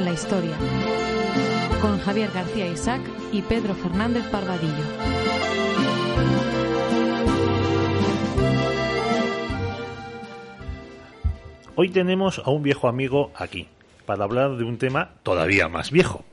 en la historia, con Javier García Isaac y Pedro Fernández Barbadillo. Hoy tenemos a un viejo amigo aquí para hablar de un tema todavía más viejo.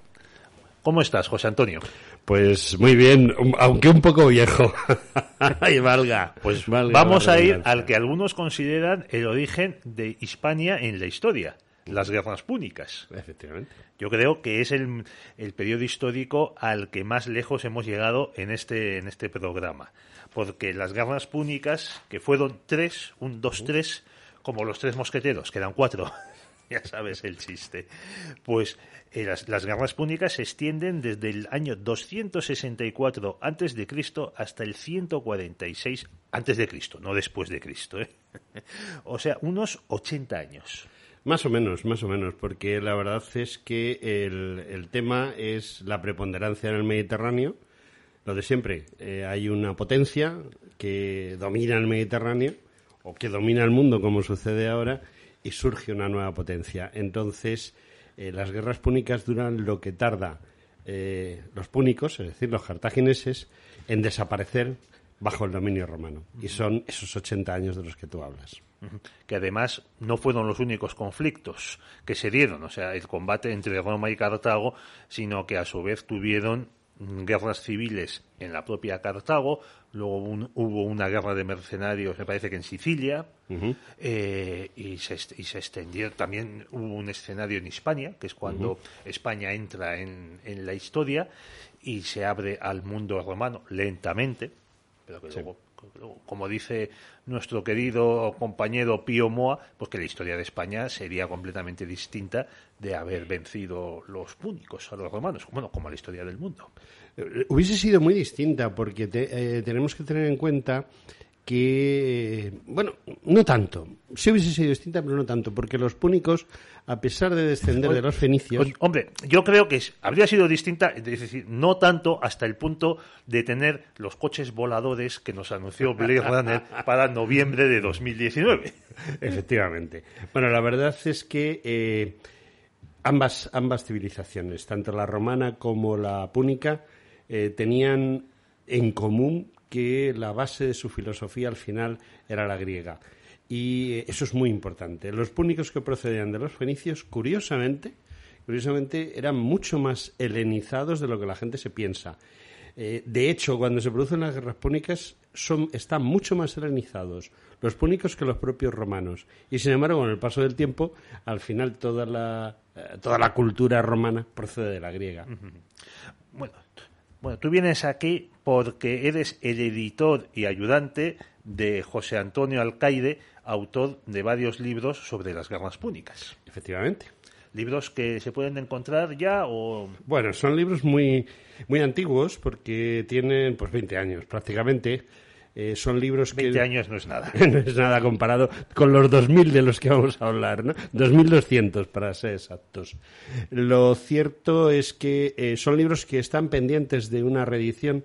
¿Cómo estás, José Antonio? Pues muy bien, aunque un poco viejo. Ay, valga. Pues vamos a ir al que algunos consideran el origen de Hispania en la historia, las guerras púnicas. Efectivamente. Yo creo que es el, el periodo histórico al que más lejos hemos llegado en este, en este programa. Porque las guerras púnicas, que fueron tres, un, dos, tres, como los tres mosqueteros, que eran cuatro, ya sabes el chiste, pues eh, las, las, guerras púnicas se extienden desde el año 264 antes de Cristo hasta el 146 antes de Cristo, no después de Cristo, ¿eh? o sea, unos 80 años. Más o menos, más o menos, porque la verdad es que el, el tema es la preponderancia en el Mediterráneo, lo de siempre. Eh, hay una potencia que domina el Mediterráneo o que domina el mundo, como sucede ahora, y surge una nueva potencia. Entonces, eh, las guerras púnicas duran lo que tarda eh, los púnicos, es decir, los cartagineses, en desaparecer bajo el dominio romano. Y son esos 80 años de los que tú hablas. Que además no fueron los únicos conflictos que se dieron, o sea, el combate entre Roma y Cartago, sino que a su vez tuvieron guerras civiles en la propia Cartago, luego un, hubo una guerra de mercenarios, me parece que en Sicilia, uh -huh. eh, y, se, y, se, extendió, también hubo un escenario en Hispania, que es cuando uh -huh. España entra en, en, la historia y se abre al mundo romano lentamente, pero que sí. luego, como dice nuestro querido compañero Pío Moa, pues que la historia de España sería completamente distinta de haber vencido los púnicos a los romanos, bueno, como la historia del mundo. Hubiese sido muy distinta porque te, eh, tenemos que tener en cuenta que, bueno, no tanto. Sí hubiese sido distinta, pero no tanto, porque los púnicos, a pesar de descender de los fenicios... Hombre, yo creo que habría sido distinta, es decir, no tanto hasta el punto de tener los coches voladores que nos anunció Blade Runner para noviembre de 2019. Efectivamente. Bueno, la verdad es que... Eh, ambas, ambas civilizaciones, tanto la romana como la púnica, eh, tenían en común que la base de su filosofía al final era la griega. Y eso es muy importante. Los púnicos que procedían de los fenicios, curiosamente, curiosamente eran mucho más helenizados de lo que la gente se piensa. Eh, de hecho, cuando se producen las guerras púnicas, son, están mucho más helenizados los púnicos que los propios romanos. Y sin embargo, con el paso del tiempo, al final toda la, eh, toda la cultura romana procede de la griega. Bueno, bueno, tú vienes aquí porque eres el editor y ayudante de José Antonio Alcaide, autor de varios libros sobre las guerras púnicas. Efectivamente. ¿Libros que se pueden encontrar ya o...? Bueno, son libros muy, muy antiguos porque tienen pues 20 años prácticamente. Eh, son libros 20 que... años no es nada. no es nada comparado con los 2.000 de los que vamos a hablar, ¿no? 2.200 para ser exactos. Lo cierto es que eh, son libros que están pendientes de una reedición,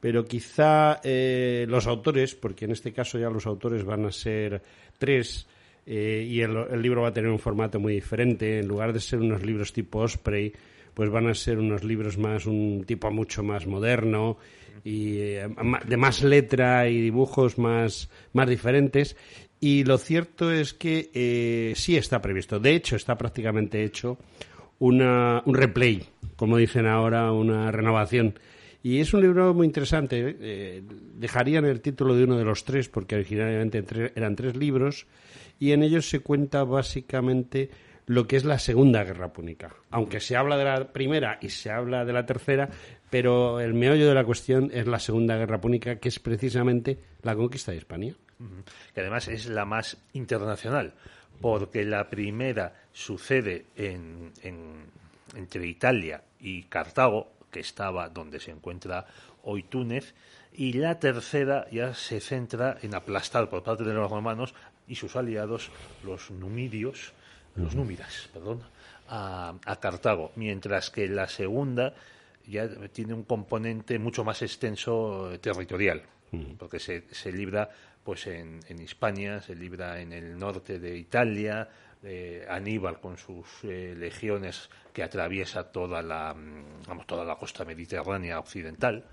pero quizá eh, los autores, porque en este caso ya los autores van a ser tres, y el, el, libro va a tener un formato muy diferente. En lugar de ser unos libros tipo Osprey, pues van a ser unos libros más, un tipo mucho más moderno y eh, de más letra y dibujos más, más diferentes. Y lo cierto es que eh, sí está previsto. De hecho, está prácticamente hecho una, un replay, como dicen ahora, una renovación. Y es un libro muy interesante. Eh, dejarían el título de uno de los tres, porque originalmente eran tres libros, y en ellos se cuenta básicamente lo que es la Segunda Guerra Púnica. Aunque se habla de la primera y se habla de la tercera, pero el meollo de la cuestión es la Segunda Guerra Púnica, que es precisamente la conquista de Hispania. Que además es la más internacional, porque la primera sucede en, en, entre Italia y Cartago, que estaba donde se encuentra hoy Túnez, y la tercera ya se centra en aplastar por parte de los romanos y sus aliados, los numidios, los númidas, perdón, a, a, Cartago, mientras que la segunda ya tiene un componente mucho más extenso territorial, porque se, se libra pues en, en, Hispania, se libra en el norte de Italia, eh, Aníbal con sus eh, legiones que atraviesa toda la, mm, vamos, toda la costa mediterránea occidental,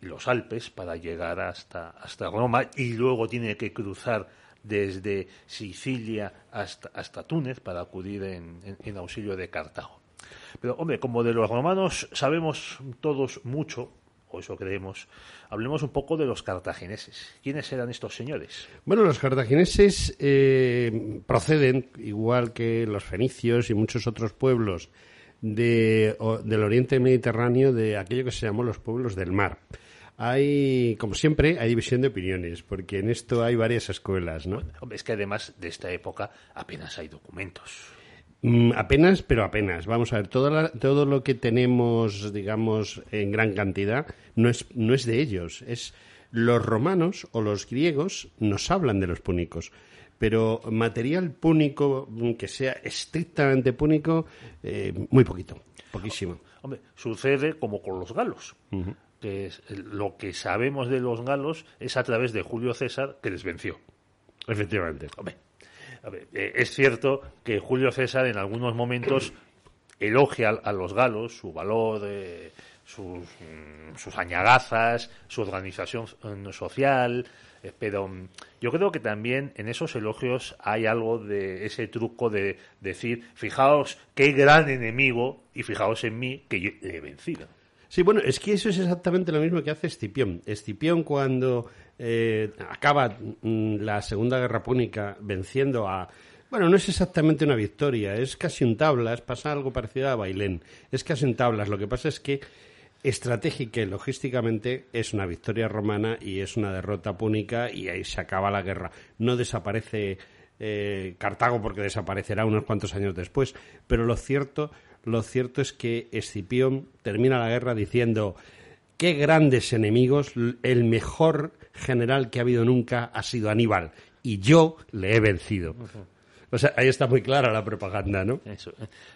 los Alpes para llegar hasta, hasta Roma y luego tiene que cruzar desde Sicilia hasta, hasta Túnez para acudir en auxilio de Cartago. Pero, hombre, como de los romanos sabemos todos mucho, o eso creemos, hablemos un poco de los cartagineses. ¿Quiénes eran estos señores? Bueno, los cartagineses eh, proceden, igual que los fenicios y muchos otros pueblos de, del oriente mediterráneo, de aquello que se llamó los pueblos del mar. Hay, como siempre, hay división de opiniones, porque en esto hay varias escuelas, ¿no? es que además de esta época apenas hay documentos. Mm, apenas, pero apenas. Vamos a ver, todo, todo lo que tenemos, digamos, en gran cantidad no es, no es de ellos. Es los romanos o los griegos nos hablan de los púnicos. Pero material púnico, mm, que sea estrictamente púnico, eh, muy poquito, poquísimo. Hombre, sucede como con los galos. que lo que sabemos de los galos es a través de Julio César que les venció. Efectivamente. Hombre, eh, es cierto que Julio César en algunos momentos elogia a los galos, su valor, mm, sus, añagazas, su organización mm, social, eh, pero mm, yo creo que también en esos elogios hay algo de ese truco de decir, fijaos qué gran enemigo y fijaos en mí que le he vencido. Sí, bueno, es que eso es exactamente lo mismo que hace Escipión. Escipión cuando eh, acaba mm, la Segunda Guerra Púnica venciendo a... Bueno, no es exactamente una victoria, es casi un tablas, pasa algo parecido a Bailén. Es casi un tablas, lo que pasa es que estratégica y logísticamente es una victoria romana y es una derrota púnica y ahí se acaba la guerra. No desaparece eh, Cartago porque desaparecerá unos cuantos años después, pero lo cierto, lo cierto es que Escipión termina la guerra diciendo qué grandes enemigos, el mejor general que ha habido nunca ha sido Aníbal y yo le he vencido. O sea, ahí está muy clara la propaganda, ¿no? Eso,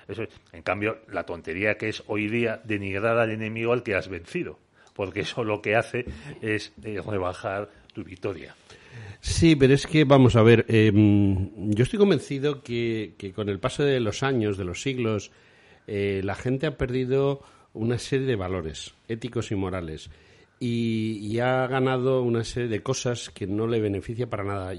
eso. En cambio, la tontería que es hoy día denigrar al enemigo al que has vencido, porque eso lo que hace es eh, rebajar tu victoria. Sí, pero es que, vamos a ver, em, yo estoy convencido que, con el paso de los años, de los siglos, eh, la gente ha perdido una serie de valores éticos y morales y, ha ganado una serie de cosas que no le beneficia para nada.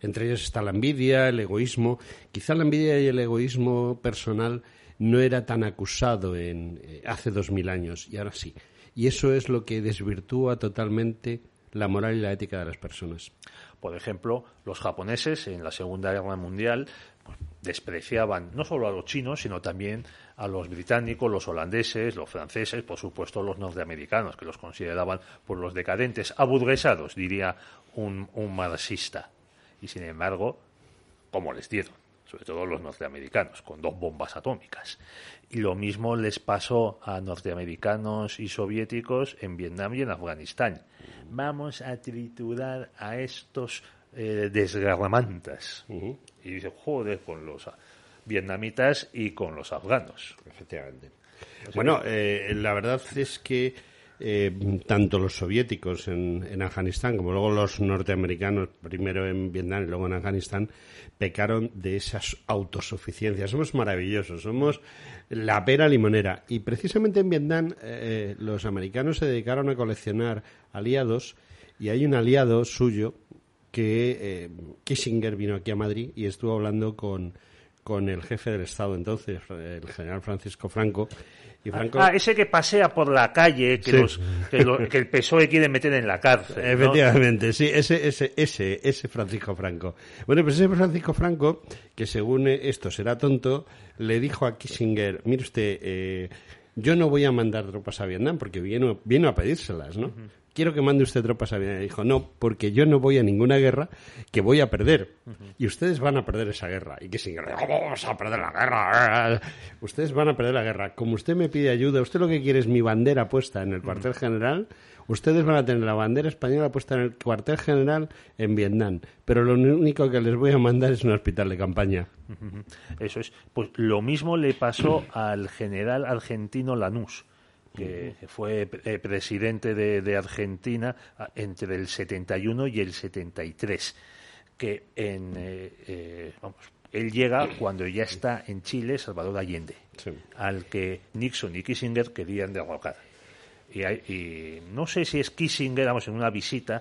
entre ellas está la envidia, el egoísmo. Quizá la envidia y el egoísmo personal no era tan acusado en, eh, hace dos mil años y ahora sí. Y eso es lo que desvirtúa totalmente la moral y la ética de las personas. Por ejemplo, los japoneses en la Segunda Guerra Mundial pues, despreciaban no solo a los chinos, sino también a los británicos, los holandeses, los franceses, por supuesto los norteamericanos, que los consideraban por los decadentes, aburguesados, diría un, marxista. Y sin embargo, ¿cómo les dieron? sobre todo los norteamericanos, con dos bombas atómicas. Y lo mismo les pasó a norteamericanos y soviéticos en Vietnam y en Afganistán. Vamos a triturar a estos eh, desgarramantas. Y dice, joder, con los vietnamitas y con los afganos. Efectivamente. Bueno, eh, la verdad es que eh, tanto los soviéticos en, Afganistán como luego los norteamericanos, primero en Vietnam y luego en Afganistán, pecaron de esas autosuficiencias. Somos maravillosos, somos la pera limonera. Y precisamente en Vietnam eh, los americanos se dedicaron a coleccionar aliados y hay un aliado suyo que Kissinger vino aquí a Madrid y estuvo hablando con con el jefe del Estado entonces, el general Francisco Franco. Y Franco... Ah, ese que pasea por la calle, que, los, que, el PSOE quiere meter en la cárcel. Efectivamente, sí, ese, ese, ese, ese Francisco Franco. Bueno, pues ese Francisco Franco, que según esto será tonto, le dijo a Kissinger, mire usted, eh, yo no voy a mandar tropas a Vietnam porque vino, vino a pedírselas, ¿no? Quiero que mande usted tropas a Vietnam. dijo, no, porque yo no voy a ninguna guerra que voy a perder. Y ustedes van a perder esa guerra. Y que sin guerra, ¿cómo vamos a perder la guerra? Ustedes van a perder la guerra. Como usted me pide ayuda, usted lo que quiere es mi bandera puesta en el cuartel general. Ustedes van a tener la bandera española puesta en el cuartel general en Vietnam. Pero lo único que les voy a mandar es un hospital de campaña. Eso es. Pues lo mismo le pasó al general argentino Lanús que, fue eh, presidente de, Argentina ah, entre el 71 y el 73, que en, eh, eh, él llega cuando ya está en Chile Salvador Allende, al que Nixon y Kissinger querían derrocar. Y, y, no sé si es Kissinger, vamos, en una visita,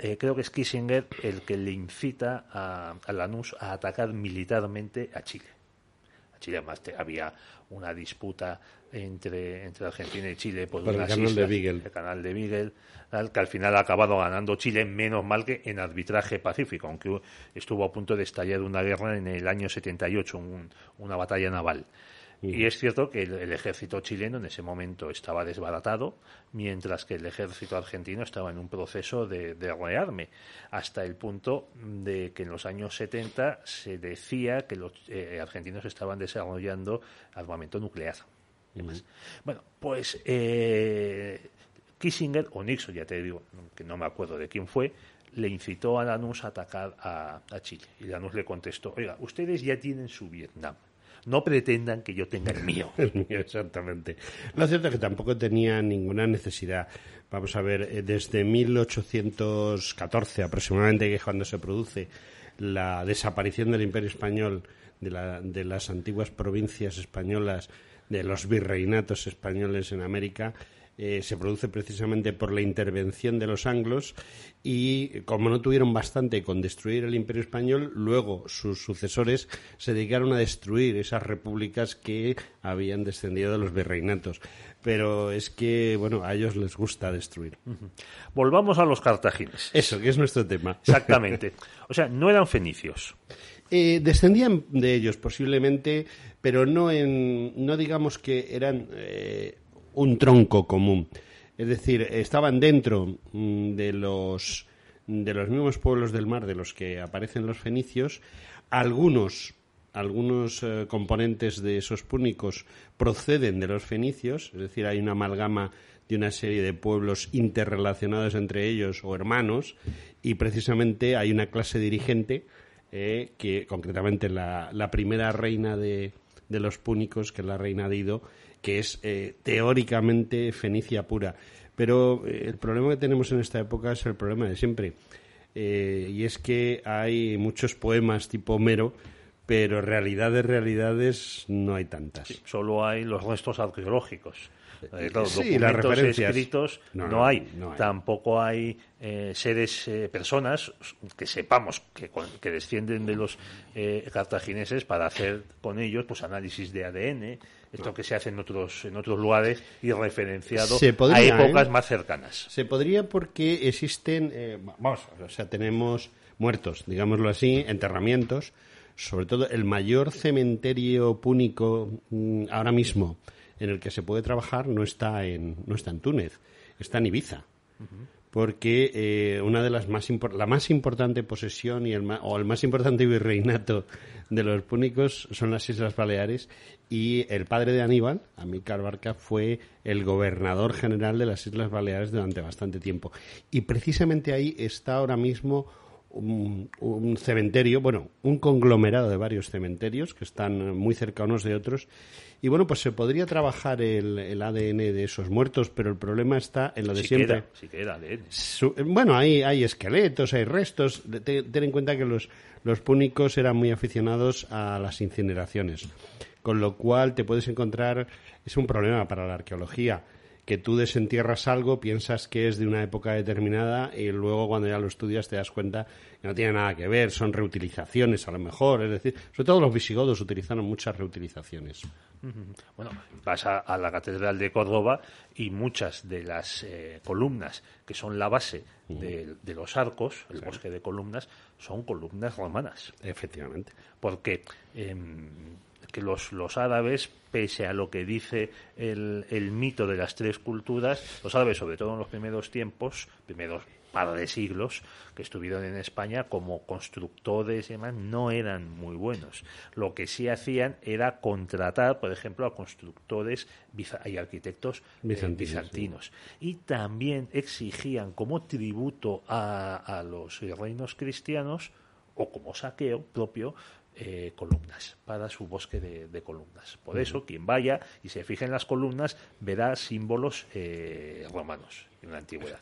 eh, creo que es Kissinger el que le incita a, a Lanús a atacar militarmente a Chile. Chile además había una disputa entre, entre Argentina y Chile por, el canal de el canal de Beagle, que al final ha acabado ganando Chile, menos mal que en arbitraje pacífico, aunque estuvo a punto de estallar una guerra en el año 78, una batalla naval. Y es cierto que el, ejército chileno en ese momento estaba desbaratado, mientras que el ejército argentino estaba en un proceso de, de rearme, hasta el punto de que en los años 70 se decía que los eh, argentinos estaban desarrollando armamento nuclear. Bueno, pues eh, Kissinger o Nixon, ya te digo, que no me acuerdo de quién fue, le incitó a Lanús a atacar a, a Chile. Y Lanús le contestó, oiga, ustedes ya tienen su Vietnam no pretendan que yo tenga el mío. exactamente. Lo cierto es que tampoco tenía ninguna necesidad. Vamos a ver, eh, desde 1814 aproximadamente, que es cuando se produce la desaparición del Imperio Español, de, la, de las antiguas provincias españolas, de los virreinatos españoles en América, eh, se produce precisamente por la intervención de los anglos y como no tuvieron bastante con destruir el imperio español, luego sus sucesores se dedicaron a destruir esas repúblicas que habían descendido de los virreinatos. Pero es que, bueno, a ellos les gusta destruir. Volvamos a los cartagineses. Eso, que es nuestro tema. Exactamente. O sea, no eran fenicios. Eh, descendían de ellos posiblemente, pero no en, no digamos que eran eh, un tronco común. Es decir, estaban dentro mm, de los, de los mismos pueblos del mar de los que aparecen los fenicios. Algunos, algunos eh, componentes de esos púnicos proceden de los fenicios, es decir, hay una amalgama de una serie de pueblos interrelacionados entre ellos o hermanos, y precisamente hay una clase dirigente eh, que, concretamente, la, la primera reina de, de los púnicos, que la reina de Ido, que es eh, teóricamente fenicia pura. Pero eh, el problema que tenemos en esta época es el problema de siempre. Eh, y es que hay muchos poemas tipo Homero, pero realidades, realidades no hay tantas. solo hay los restos arqueológicos. Sí, las referencias. escritos no, hay. Tampoco hay seres, personas que sepamos que, que descienden de los cartagineses para hacer con ellos pues análisis de ADN, esto que se hace en otros, en otros lugares y referenciado a épocas ¿eh? más cercanas. Se podría porque existen, eh, vamos, o sea, tenemos muertos, digámoslo así, enterramientos, sobre todo el mayor cementerio púnico mm, ahora mismo en el que se puede trabajar no está en, no está en Túnez, está en Ibiza. Porque eh, una de las más la más importante posesión y el o el más importante virreinato de los púnicos son las Islas Baleares y el padre de Aníbal, Amílcar Barca, fue el gobernador general de las Islas Baleares durante bastante tiempo. Y precisamente ahí está ahora mismo un, cementerio, bueno, un conglomerado de varios cementerios que están muy cerca unos de otros. Y bueno, pues se podría trabajar el, ADN de esos muertos, pero el problema está en lo de siempre. bueno, hay, hay esqueletos, hay restos. ten en cuenta que los los púnicos eran muy aficionados a las incineraciones, con lo cual te puedes encontrar, es un problema para la arqueología, que tú desentierras algo, piensas que es de una época determinada y luego cuando ya lo estudias te das cuenta que no tiene nada que ver, son reutilizaciones a lo mejor, es decir, sobre todo los visigodos utilizaron muchas reutilizaciones. Bueno, vas a, la Catedral de Córdoba y muchas de las eh, columnas que son la base de, los arcos, el bosque de columnas, son columnas romanas. Efectivamente. Porque em, que los, los árabes, pese a lo que dice el, el mito de las tres culturas, los árabes, sobre todo en los primeros tiempos, primeros par de siglos que estuvieron en España como constructores y demás no eran muy buenos. Lo que sí hacían era contratar, por ejemplo, a constructores y arquitectos eh, bizantinos. Y también exigían como tributo a, a los reinos cristianos o como saqueo propio eh, columnas, para su bosque de, columnas. Por eso, quien vaya y se fije en las columnas verá símbolos eh, romanos en la antigüedad.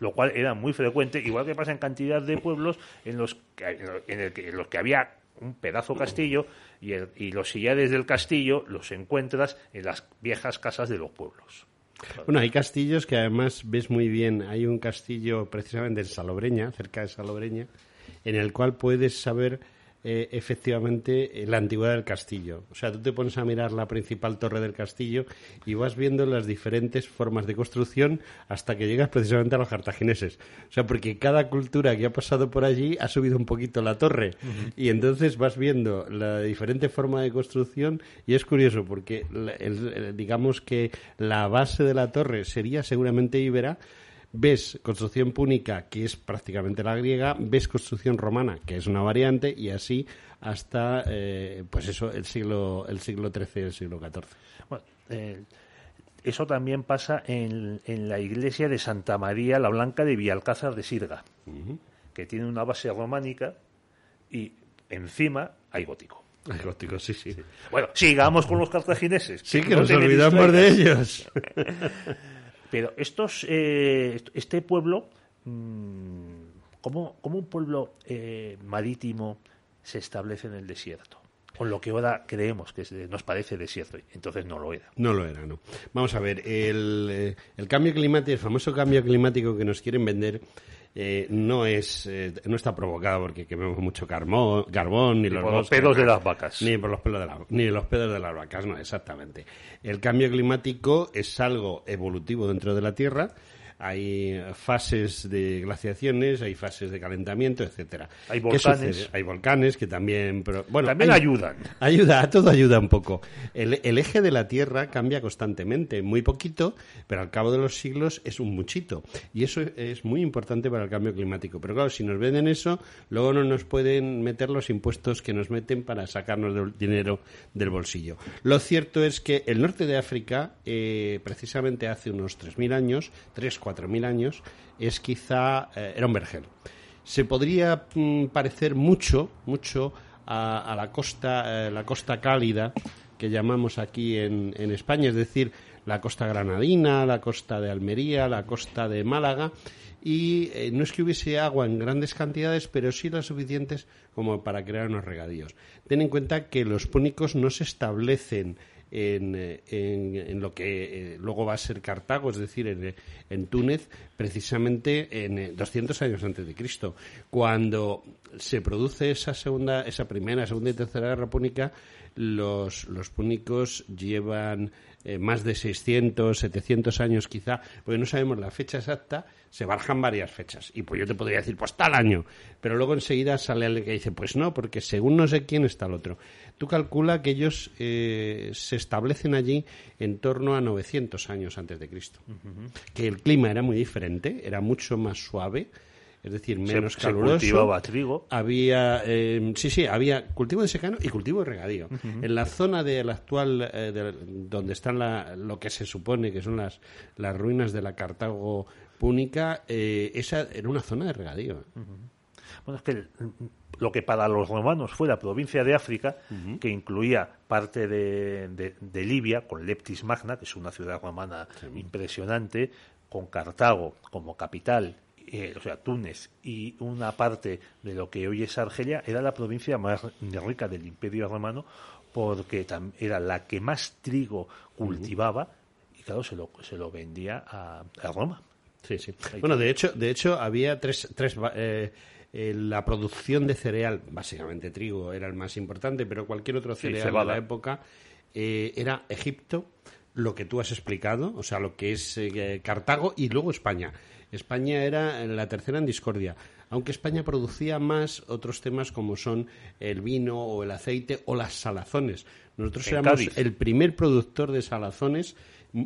Lo cual era muy frecuente, igual que pasa en cantidad de pueblos en los que, en, los que había un pedazo castillo y, el- y los sillares del castillo los encuentras en las viejas casas de los pueblos. Bueno, hay castillos que además ves muy bien. Hay un castillo precisamente en Salobreña, cerca de Salobreña, en el cual puedes saber eh, efectivamente eh, la antigüedad del castillo. O sea, tú te pones a mirar la principal torre del castillo y vas viendo las diferentes formas de construcción hasta que llegas precisamente a los cartagineses. O sea, porque cada cultura que ha pasado por allí ha subido un poquito la torre y entonces vas viendo la diferente forma de construcción y es curioso porque el- el- digamos que la base de la torre sería seguramente íbera ves construcción púnica, que es prácticamente la griega, ves construcción romana, que es una variante, y así hasta, eh, pues eso, el siglo, el siglo XIII y el siglo XIV. Bueno, eh, eso también pasa en, en la iglesia de Santa María la Blanca de Villalcázar de Sirga, que tiene una base románica y encima hay gótico. El gótico, sí, sí. Bueno, sigamos con los cartagineses. Sí, que No nos olvidamos de ellos. Pero estos, eh, este pueblo, mm, ¿cómo, cómo un pueblo eh, marítimo se establece en el desierto? Con lo que ahora creemos que nos parece desierto, entonces no lo era. No lo era, no. Vamos a ver, el, eh, el cambio climático, el famoso cambio climático que nos quieren vender, eh, no es eh, no está provocado porque quememos mucho carbón, carbón ni, Ni los por los pelos de las vacas. Ni por los pelos de la- ni los pelos de las vacas, no, exactamente. El cambio climático es algo evolutivo dentro de la Tierra. Hay fases de glaciaciones, hay fases de calentamiento, etcétera. Hay ¿Qué volcanes. Hay volcanes que también, pero, bueno, También hay- ayudan. Ayuda, a todo ayuda un poco. El, el eje de la Tierra cambia constantemente, muy poquito, pero al cabo de los siglos es un muchito. Y eso es muy importante para el cambio climático. Pero claro, si nos venden eso, luego no nos pueden meter los impuestos que nos meten para sacarnos del dinero del bolsillo. Lo cierto es que el norte de África, eh, precisamente hace unos 3.000 años, 3, 4.000 años, es quizá, eh, era un vergel se podría mm, parecer mucho, mucho a, la costa, eh, la costa cálida que llamamos aquí en, en España, es decir, la costa granadina, la costa de Almería, la costa de Málaga, y eh, no es que hubiese agua en grandes cantidades, pero sí las suficientes como para crear unos regadíos. Ten en cuenta que los púnicos no se establecen en, eh, en- en lo que eh, luego va a ser Cartago, es decir, en, eh, en Túnez, precisamente en eh, 200 años antes de Cristo. Cuando se produce esa segunda, esa primera, segunda y tercera guerra púnica, los, los púnicos llevan eh, más de 600, 700 años quizá, porque no sabemos la fecha exacta, se barajan varias fechas. Y pues yo te podría decir, pues tal año. Pero luego enseguida sale alguien que dice, pues no, porque según no sé quién está el otro. Tú calcula que ellos eh, se establecen allí en torno a 900 años antes de Cristo. Que el clima era muy diferente, era mucho más suave, es decir, menos se caluroso. cultivaba trigo. Había, eh, sí, sí, había cultivo de secano y cultivo de regadío. En la zona de la actual, eh, de- donde están la- lo que se supone que son las, las ruinas de la Cartago púnica, eh, esa era una zona de regadío. Bueno, es que el- lo que para los romanos fue la provincia de África, que incluía parte de, de- de Libia, con Leptis Magna, que es una ciudad romana impresionante, con Cartago como capital, eh, o sea, Túnez, y una parte de lo que hoy es Argelia, era la provincia más rica del Imperio Romano, porque era la que más trigo cultivaba, y claro, se lo, se lo vendía a, a Roma. Sí, sí. Bueno, de hecho, de hecho había tres, tres eh, eh, la producción de cereal, básicamente trigo era el más importante, pero cualquier otro Sí, cereal de la época eh, era Egipto, lo que tú has explicado, o sea, lo que es eh, Cartago y luego España. España era la tercera en discordia, aunque España producía más otros temas como son el vino o el aceite o las salazones. Nosotros En éramos Cádiz. el primer productor de salazones,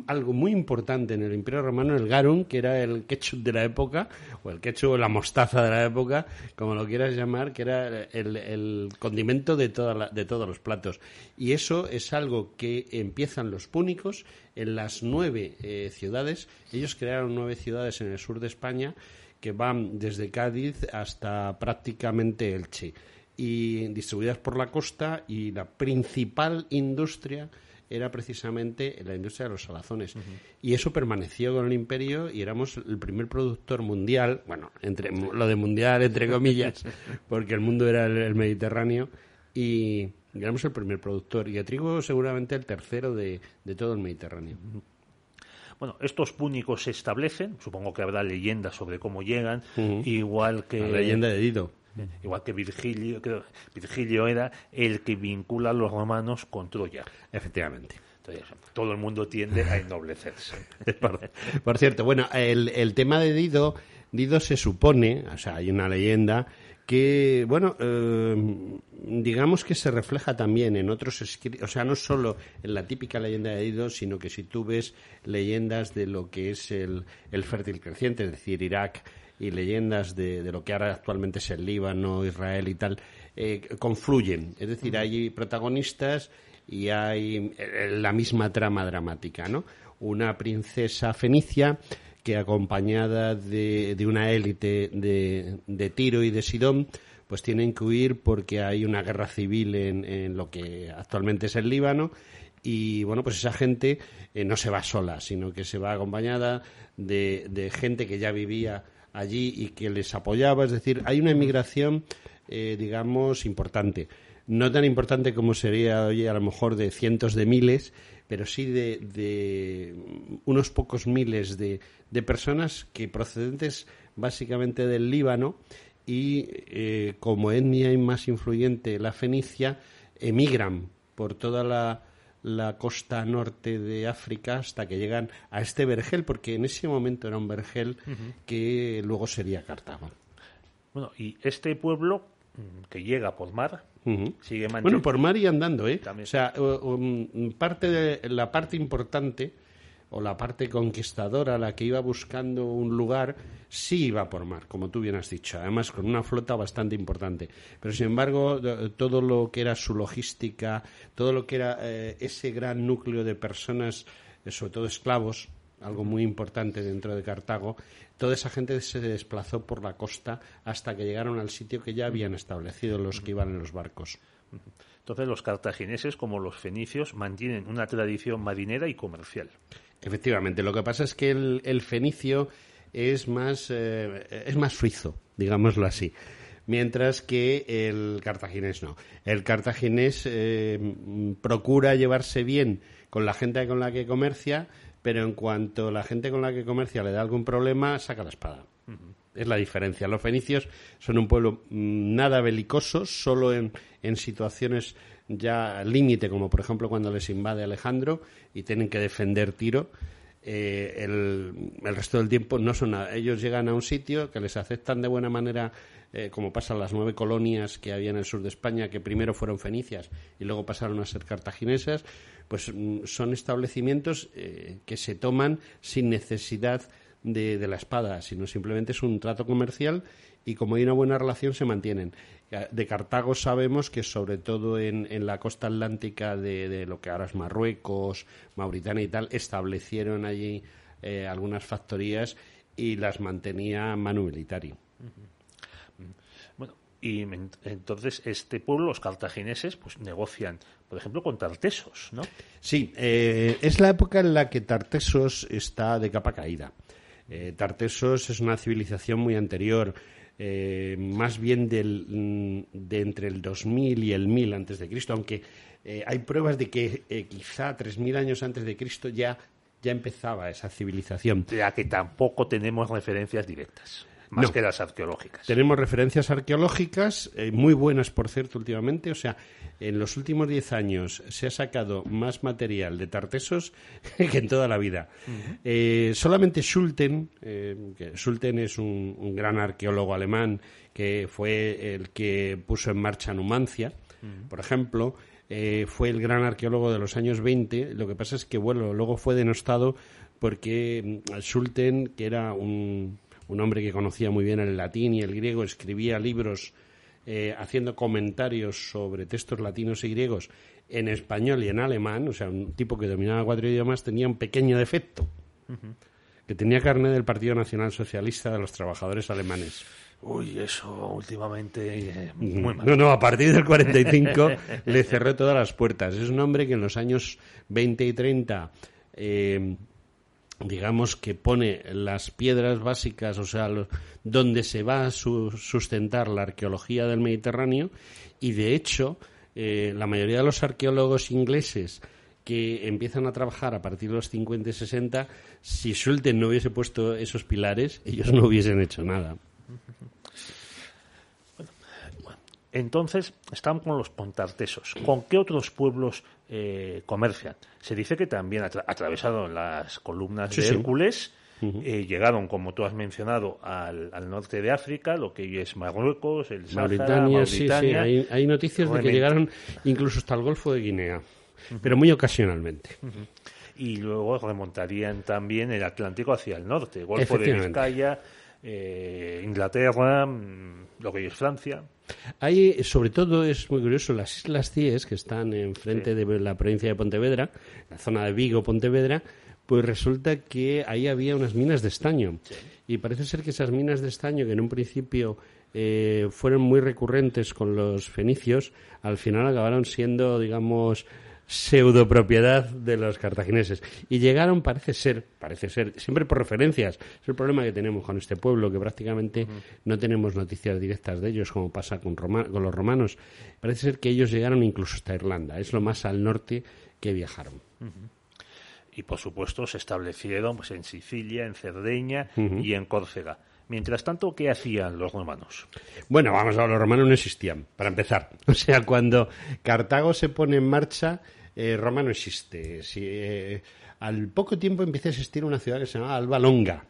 algo muy importante en el Imperio Romano, el garum, que era el ketchup de la época, o el ketchup o la mostaza de la época, como lo quieras llamar, que era el, condimento de, toda la- de todos los platos. Y eso es algo que empiezan los púnicos en las nueve eh, ciudades. Ellos crearon nueve ciudades en el sur de España que van desde Cádiz hasta prácticamente Elche y distribuidas por la costa y la principal industria era precisamente la industria de los salazones. Y eso permaneció con el imperio y éramos el primer productor mundial, bueno, entre lo de mundial entre comillas, porque el mundo era el, el Mediterráneo y éramos el primer productor y de trigo seguramente el tercero de, de todo el Mediterráneo. Bueno, estos púnicos se establecen, supongo que habrá leyendas sobre cómo llegan, igual que... La leyenda de Dido. Igual que Virgilio, que Virgilio era el que vincula a los romanos con Troya. Efectivamente. Entonces, todo el mundo tiende a ennoblecerse. por, por, cierto, bueno, el, el tema de Dido, Dido se supone, o sea, hay una leyenda que, bueno, eh, digamos que se refleja también en otros escritos, o sea, no solo en la típica leyenda de Dido, sino que si tú ves leyendas de lo que es el, el fértil creciente, es decir, Irak, y leyendas de, de, lo que ahora actualmente es el Líbano, Israel y tal, eh, confluyen. Es decir, hay protagonistas y hay eh, la misma trama dramática, ¿no? Una princesa fenicia que acompañada de, de una élite de, de, Tiro y de Sidón, pues tienen que huir porque hay una guerra civil en, en lo que actualmente es el Líbano y bueno, pues esa gente eh, no se va sola, sino que se va acompañada de, de, gente que ya vivía allí y que les apoyaba, es decir, hay una emigración, eh, digamos, importante. No tan importante como sería hoy a lo mejor de cientos de miles, pero sí de, de unos pocos miles de, de, personas que procedentes básicamente del Líbano y eh, como etnia más influyente la fenicia, emigran por toda la, la, costa norte de África hasta que llegan a este vergel, porque en ese momento era un vergel uh -huh. que luego sería Cartago. Bueno, y este pueblo mm, que llega por mar, Uh -huh. Sigue bueno, por mar y andando, ¿eh? También. O sea, um, parte de, la parte importante o la parte conquistadora, la que iba buscando un lugar, sí iba por mar, como tú bien has dicho, además con una flota bastante importante. Pero sin embargo, todo lo que era su logística, todo lo que era eh, ese gran núcleo de personas, eh, sobre todo esclavos, algo muy importante dentro de Cartago, toda esa gente se desplazó por la costa hasta que llegaron al sitio que ya habían establecido los que iban en los barcos. Entonces los cartagineses, como los fenicios, mantienen una tradición marinera y comercial. Efectivamente, lo que pasa es que el, el fenicio es más, eh, es más suizo, digámoslo así mientras que el cartaginés no. El cartaginés eh, procura llevarse bien con la gente con la que comercia, pero en cuanto la gente con la que comercia le da algún problema, saca la espada. Uh -huh. Es la diferencia. Los fenicios son un pueblo mm, nada belicoso, solo en, en situaciones ya límite, como por ejemplo cuando les invade Alejandro y tienen que defender Tiro. Eh, el, el, resto del tiempo no son nada. Ellos llegan a un sitio que les aceptan de buena manera, eh, como pasan las nueve colonias que había en el sur de España, que primero fueron fenicias y luego pasaron a ser cartaginesas, pues mm, son establecimientos eh, que se toman sin necesidad de, de, la espada, sino simplemente es un trato comercial y como hay una buena relación se mantienen. De Cartago sabemos que sobre todo en, en la costa atlántica de, de, lo que ahora es Marruecos, Mauritania y tal, establecieron allí eh, algunas factorías y las mantenía Manu Militari. Bueno, y entonces este pueblo, los cartagineses, pues negocian, por ejemplo, con Tartesos, ¿no? Sí, eh, es la época en la que Tartesos está de capa caída. Eh, Tartesos es una civilización muy anterior eh, más bien del, mm, de entre el 2000 y el 1000 antes de Cristo, aunque eh, hay pruebas de que eh, quizá 3000 años antes de Cristo ya, ya empezaba esa civilización. Ya que tampoco tenemos referencias directas. Más no. que las arqueológicas. Tenemos referencias arqueológicas, eh, muy buenas, por cierto, últimamente. O sea, en los últimos diez años se ha sacado más material de Tartesos que en toda la vida. Uh -huh. eh, solamente Schulten, eh, que Schulten es un, un, gran arqueólogo alemán que fue el que puso en marcha Numancia, uh -huh. por ejemplo, fue el gran arqueólogo de los años 20. Lo que pasa es que, bueno, luego fue denostado porque mm, Schulten, que era un un hombre que conocía muy bien el latín y el griego, escribía libros eh, haciendo comentarios sobre textos latinos y griegos en español y en alemán, o sea, un tipo que dominaba cuatro idiomas, tenía un pequeño defecto, uh -huh. que tenía carne del Partido Nacional Socialista de los Trabajadores Alemanes. Uy, eso últimamente eh, muy mal. No, no, a partir del 45 le cerró todas las puertas. Es un hombre que en los años 20 y 30 eh, digamos que pone las piedras básicas, o sea, donde se va a su, sustentar la arqueología del Mediterráneo y de hecho eh, la mayoría de los arqueólogos ingleses que empiezan a trabajar a partir de los 50 y 60, si Sulten no hubiese puesto esos pilares, ellos no hubiesen hecho nada. Entonces, están con los pontartesos. ¿Con qué otros pueblos eh? Se dice que también atra atravesaron las columnas de Hércules, eh, llegaron, como tú has mencionado, al, norte de África, lo que hoy es Marruecos, el Sáhara, Mauritania. Sí, sí. Hay, noticias de que llegaron incluso hasta el Golfo de Guinea, pero muy ocasionalmente. Y luego remontarían también el Atlántico hacia el norte, Golfo de Vizcaya, eh, Inglaterra, mm, lo que hoy es Francia. Hay, sobre todo, es muy curioso, las Islas Cíes, que están enfrente de la provincia de Pontevedra, la zona de Vigo, Pontevedra, pues resulta que ahí había unas minas de estaño. Y parece ser que esas minas de estaño, que en un principio eh, fueron muy recurrentes con los fenicios, al final acabaron siendo, digamos, pseudopropiedad de los cartagineses. Y llegaron, parece ser, parece ser, siempre por referencias. Es el problema que tenemos con este pueblo, que prácticamente no tenemos noticias directas de ellos, como pasa con, con los romanos. Parece ser que ellos llegaron incluso hasta Irlanda. Es lo más al norte que viajaron y por supuesto se establecieron pues, en Sicilia, en Cerdeña y en Córcega. Mientras tanto, ¿qué hacían los romanos? Bueno, vamos a ver, los romanos no existían, para empezar. O sea, cuando Cartago se pone en marcha, eh, Roma no existe. Eh, al poco tiempo empieza a existir una ciudad que se llama Alba Longa.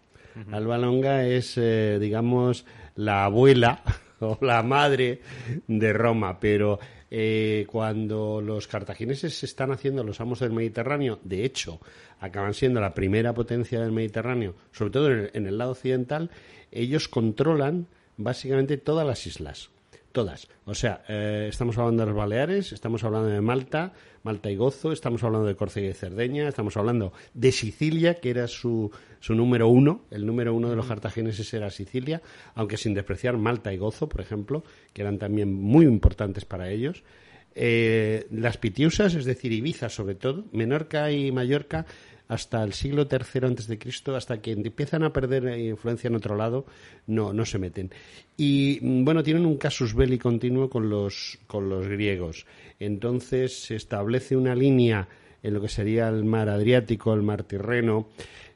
Alba Longa es, eh, digamos, la abuela o la madre de Roma, pero eh, cuando los cartagineses se están haciendo los amos del Mediterráneo, de hecho, acaban siendo la primera potencia del Mediterráneo, sobre todo en el lado occidental, ellos controlan básicamente todas las islas todas. O sea, eh, estamos hablando de las Baleares, estamos hablando de Malta, Malta y Gozo, estamos hablando de Córcega y Cerdeña, estamos hablando de Sicilia, que era su, su número uno, el número uno de los cartagineses era Sicilia, aunque sin despreciar Malta y Gozo, por ejemplo, que eran también muy importantes para ellos. Eh, las Pitiusas, es decir, Ibiza sobre todo, Menorca y Mallorca hasta el siglo III antes de Cristo, hasta que empiezan a perder influencia en otro lado, no, no se meten. Y mm, bueno, tienen un casus belli continuo con los, con los griegos. Entonces se establece una línea en lo que sería el mar Adriático, el mar Tirreno,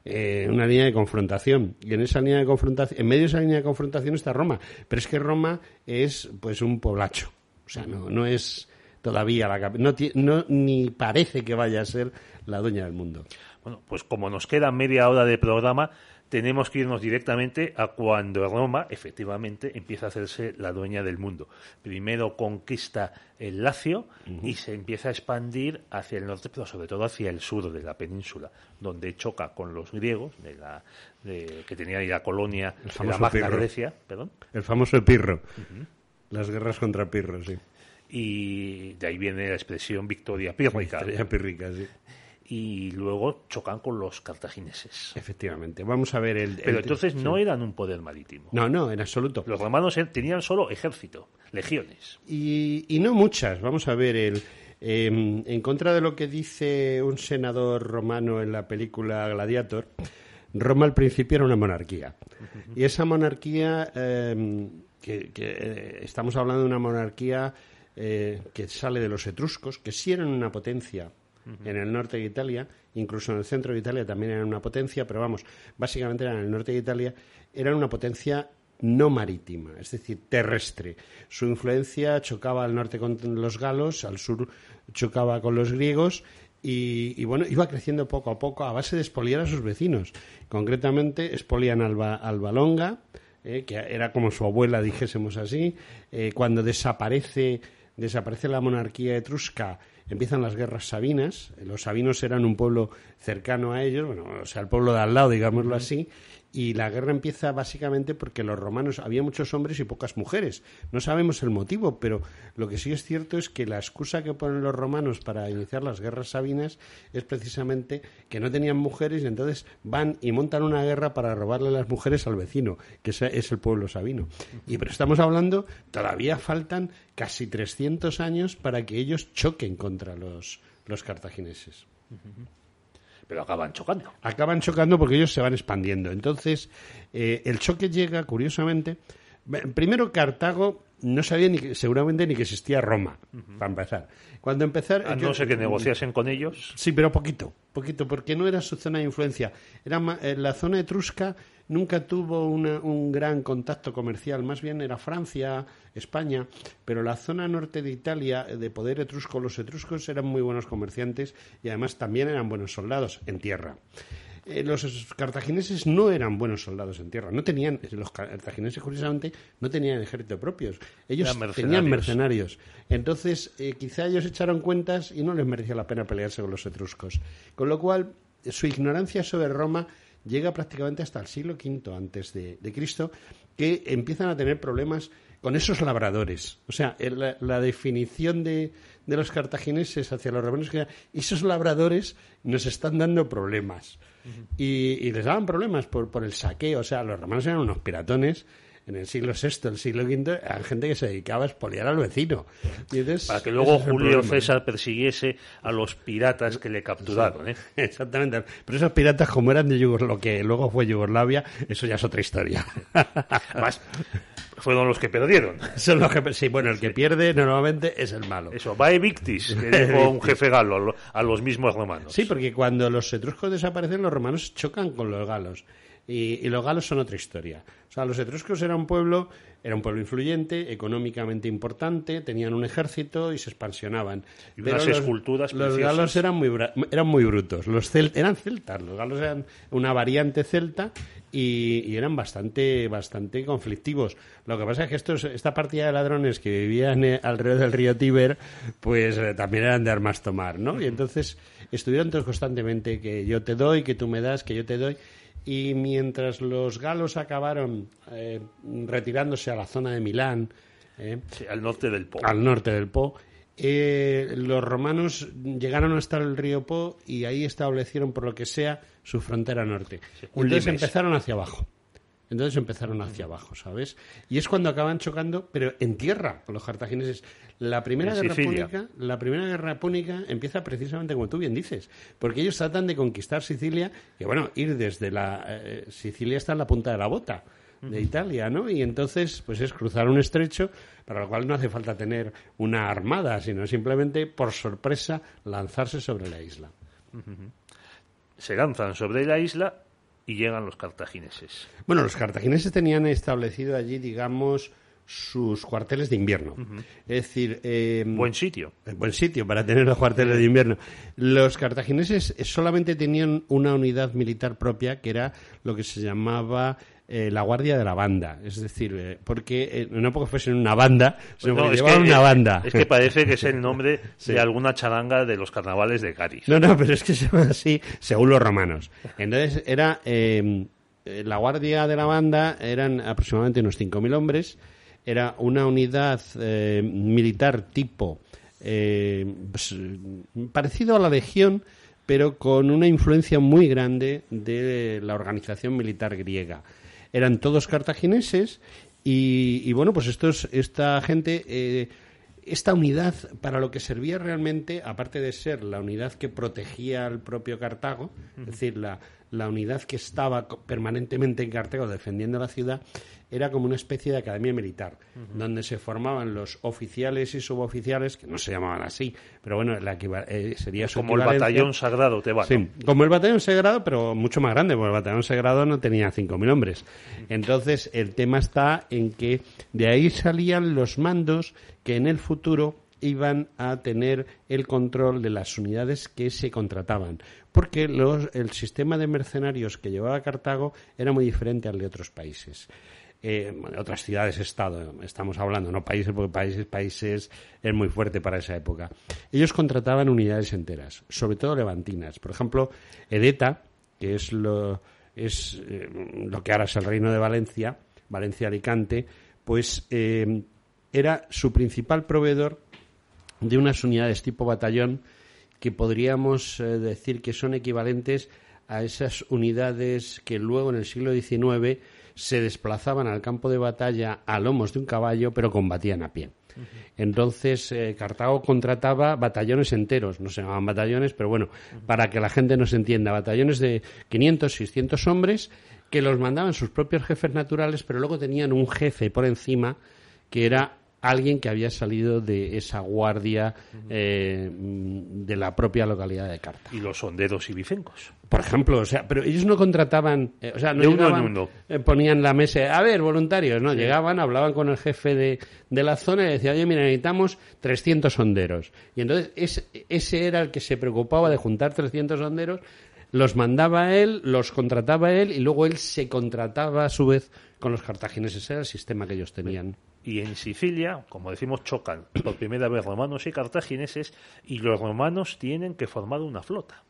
eh, una línea de confrontación. Y en esa línea de confrontación, en medio de esa línea de confrontación está Roma. Pero es que Roma es pues un poblacho. O sea, no, no es todavía la no, no, ni parece que vaya a ser la dueña del mundo. Bueno, pues como nos queda media hora de programa, tenemos que irnos directamente a cuando Roma efectivamente empieza a hacerse la dueña del mundo. Primero conquista el Lacio y se empieza a expandir hacia el norte, pero sobre todo hacia el sur de la península, donde choca con los griegos, de la, que tenían ahí la colonia de la Magna Grecia. ¿perdón? El famoso Epirro. Las guerras contra Pirro, sí. Y de ahí viene la expresión victoria pírrica. Victoria pírrica, sí y luego chocan con los cartagineses. Efectivamente. Vamos a ver el. Pero entonces no eran un poder marítimo. No, no, en absoluto. Los romanos tenían solo ejército, legiones. Y, y no muchas. Vamos a ver el. Em, en contra de lo que dice un senador romano en la película Gladiator, Roma al principio era una monarquía. Y esa monarquía, em, que, eh, estamos hablando de una monarquía eh, que sale de los etruscos, que sí eran una potencia en el norte de Italia, incluso en el centro de Italia también eran una potencia, pero vamos, básicamente eran en el norte de Italia, eran una potencia no marítima, es decir, terrestre. Su influencia chocaba al norte con los galos, al sur chocaba con los griegos y, bueno, iba creciendo poco a poco a base de expoliar a sus vecinos. Concretamente, expolian Alba, Albalonga, eh, que era como su abuela, dijésemos así. Eh, cuando desaparece, desaparece la monarquía etrusca, empiezan las guerras sabinas. Los sabinos eran un pueblo cercano a ellos, bueno, o sea, el pueblo de al lado, digámoslo así, y la guerra empieza básicamente porque los romanos había muchos hombres y pocas mujeres. No sabemos el motivo, pero lo que sí es cierto es que la excusa que ponen los romanos para iniciar las guerras sabinas es precisamente que no tenían mujeres y entonces van y montan una guerra para robarle las mujeres al vecino, que es el pueblo sabino. Y pero estamos hablando, todavía faltan casi 300 años para que ellos choquen contra los, los cartagineses pero acaban chocando. Acaban chocando porque ellos se van expandiendo. Entonces, eh, el choque llega, curiosamente. Primero, Cartago no sabía ni que, seguramente ni que existía Roma, para empezar. Cuando empezar, A yo- no ser que negociasen con ellos. Sí, pero poquito, poquito, porque no era su zona de influencia. Era eh, la zona etrusca nunca tuvo una- un gran contacto comercial, más bien era Francia, España, pero la zona norte de Italia, eh, de poder etrusco, los etruscos eran muy buenos comerciantes y además también eran buenos soldados en tierra. Eh, los cartagineses no eran buenos soldados en tierra, no tenían, los cartagineses curiosamente no tenían ejército propios, ellos Eran tenían mercenarios. mercenarios. Entonces, eh, quizá ellos echaron cuentas y no les merecía la pena pelearse con los etruscos. Con lo cual, su ignorancia sobre Roma llega prácticamente hasta el siglo V antes de, de Cristo, que empiezan a tener problemas con esos labradores. O sea, la, la definición de, de los cartagineses hacia los romanos, que esos labradores nos están dando problemas. y, y les daban problemas por, por el saqueo. O sea, los romanos eran unos piratones. En el siglo VI, el siglo V, eran gente que se dedicaba a expoliar al vecino. Y entonces, Para que luego Julio. César persiguiese a los piratas que le capturaron. ¿eh? Exactamente. Pero esos piratas, como eran de Yugos- lo que luego fue Yugoslavia, eso ya es otra historia. Además, fueron los que perdieron. Son los que- sí, bueno, el que pierde normalmente es el malo. Eso, Vae Victis, que dijo un jefe galo a lo- a los mismos romanos. Sí, porque cuando los etruscos desaparecen, los romanos chocan con los galos. Y, y los galos son otra historia. O sea, los etruscos era un pueblo, era un pueblo influyente, económicamente importante, tenían un ejército y se expansionaban. Y unas los- esculturas Los preciosas. galos eran muy, eran muy brutos. Los cel- eran celtas. Los galos eran una variante celta y, y eran bastante, bastante conflictivos. Lo que pasa es que estos, esta partida de ladrones que vivían eh, alrededor del río Tíber, pues eh, también eran de armas tomar, ¿no? Y entonces estuvieron todos constantemente que yo te doy, que tú me das, que yo te doy. Y mientras los galos acabaron eh, retirándose a la zona de Milán, eh, Sí, al norte del Po. al norte del Po. eh, los romanos llegaron hasta el río Po y ahí establecieron, por lo que sea, su frontera norte. Entonces limes. empezaron hacia abajo. Entonces empezaron hacia abajo, ¿sabes? Y es cuando acaban chocando, pero en tierra, con los cartagineses. La primera guerra púnica, la primera guerra púnica empieza precisamente como tú bien dices, porque ellos tratan de conquistar Sicilia, que bueno, ir desde la eh, Sicilia está en la punta de la bota de Italia, ¿no? Y entonces, pues es cruzar un estrecho, para lo cual no hace falta tener una armada, sino simplemente por sorpresa lanzarse sobre la isla. Se lanzan sobre la isla y llegan los cartagineses. Bueno, los cartagineses tenían establecido allí, digamos, sus cuarteles de invierno. Es decir, eh, Buen sitio. Buen sitio para tener los cuarteles de invierno. Los cartagineses solamente tenían una unidad militar propia que era lo que se llamaba eh, la guardia de la banda. Es decir, eh, porque eh, no porque fuesen una banda, sino No, porque es, llevaban que, una banda. es que parece que es el nombre Sí. de alguna charanga de los carnavales de Cádiz. No, no, pero es que se llama así según los romanos. Entonces era eh, la guardia de la banda eran aproximadamente unos 5.000 hombres. Era una unidad eh, militar tipo eh, pues, parecido a la legión, pero con una influencia muy grande de la organización militar griega. Eran todos cartagineses y, y, bueno, pues estos, esta gente eh, esta unidad para lo que servía realmente, aparte de ser la unidad que protegía al propio Cartago, es decir, la, la unidad que estaba permanentemente en Cartago defendiendo la ciudad, era como una especie de academia militar, donde se formaban los oficiales y suboficiales, que no se llamaban así, pero bueno, la equiva- eh, sería su Como el batallón sagrado te va. Sí, como el batallón sagrado, pero mucho más grande, porque el batallón sagrado no tenía 5.000 hombres. Entonces, el tema está en que de ahí salían los mandos que en el futuro iban a tener el control de las unidades que se contrataban. Porque los- el sistema de mercenarios que llevaba Cartago era muy diferente al de otros países. Eh, otras ciudades-estado, estamos hablando, no países, porque países, países es muy fuerte para esa época. Ellos contrataban unidades enteras, sobre todo levantinas. Por ejemplo, Edeta, que es lo, es, eh, lo que ahora es el Reino de Valencia, Valencia-Alicante, pues eh, era su principal proveedor de unas unidades tipo batallón que podríamos eh, decir que son equivalentes a esas unidades que luego en el siglo XIX se desplazaban al campo de batalla a lomos de un caballo, pero combatían a pie. Entonces, eh, Cartago contrataba batallones enteros, no se llamaban batallones, pero bueno, para que la gente nos entienda, batallones de 500, 600 hombres que los mandaban sus propios jefes naturales, pero luego tenían un jefe por encima que era alguien que había salido de esa guardia eh, de la propia localidad de Carta. Y los sonderos ibicencos. Por ejemplo, o sea, pero ellos no contrataban, eh, o sea, no De uno en llegaban, uno. eh, ponían la mesa, a ver, voluntarios, no, llegaban, hablaban con el jefe de, de la zona y decían, oye, mira, necesitamos 300 sonderos. Y entonces es- ese era el que se preocupaba de juntar 300 sonderos, los mandaba él, los contrataba él y luego él se contrataba a su vez con los cartagineses. Ese era el sistema que ellos tenían. Y en Sicilia, como decimos, chocan por primera vez romanos y cartagineses y los romanos tienen que formar una flota.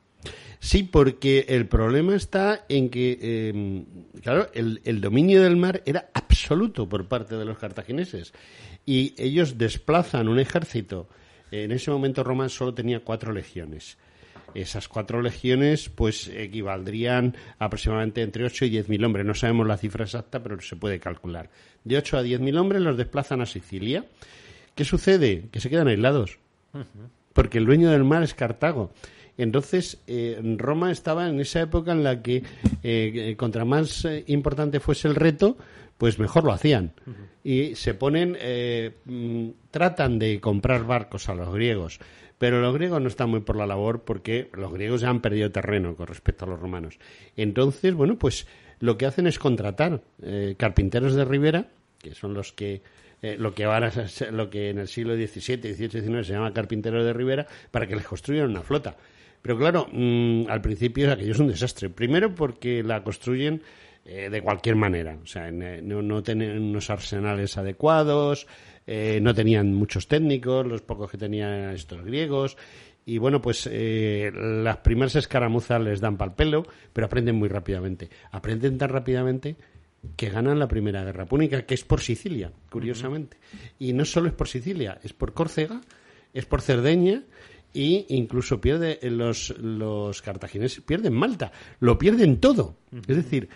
Sí, porque el problema está en que, eh, claro, el, el dominio del mar era absoluto por parte de los cartagineses. Y ellos desplazan un ejército. En ese momento Roma solo tenía cuatro legiones. Esas cuatro legiones, pues, equivaldrían aproximadamente entre 8 y 10 mil hombres. No sabemos la cifra exacta, pero se puede calcular. De 8 a 10 mil hombres los desplazan a Sicilia. ¿Qué sucede? Que se quedan aislados porque el dueño del mar es Cartago. Entonces, eh, Roma estaba en esa época en la que, eh, eh, contra más eh, importante fuese el reto, pues mejor lo hacían. Y se ponen, eh, mm, tratan de comprar barcos a los griegos, pero los griegos no están muy por la labor porque los griegos ya han perdido terreno con respecto a los romanos. Entonces, bueno, pues lo que hacen es contratar eh, carpinteros de ribera, que son los que eh, lo que ahora lo que en el siglo XVII, XVIII, XIX se llama carpinteros de ribera, para que les construyan una flota. Pero claro, mm, al principio aquello es un desastre. Primero porque la construyen eh, de cualquier manera. O sea, no, no tienen unos arsenales adecuados, eh, no tenían muchos técnicos, los pocos que tenían estos griegos. Y bueno, pues eh, las primeras escaramuzas les dan pal pelo, pero aprenden muy rápidamente. Aprenden tan rápidamente que ganan la Primera Guerra Púnica, que es por Sicilia, curiosamente. Y no solo es por Sicilia, es por Córcega, es por Cerdeña y incluso pierde los, los cartagineses pierden Malta, lo pierden todo. Es decir,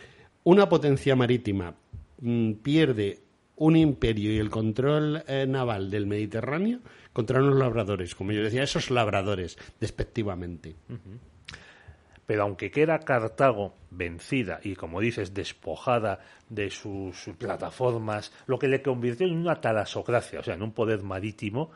una potencia marítima mm, pierde un imperio y el control eh, naval del Mediterráneo contra unos labradores, como yo decía, esos labradores, despectivamente. Pero aunque queda Cartago vencida y, como dices, despojada de sus plataformas, lo que le convirtió en una talasocracia, o sea, en un poder marítimo,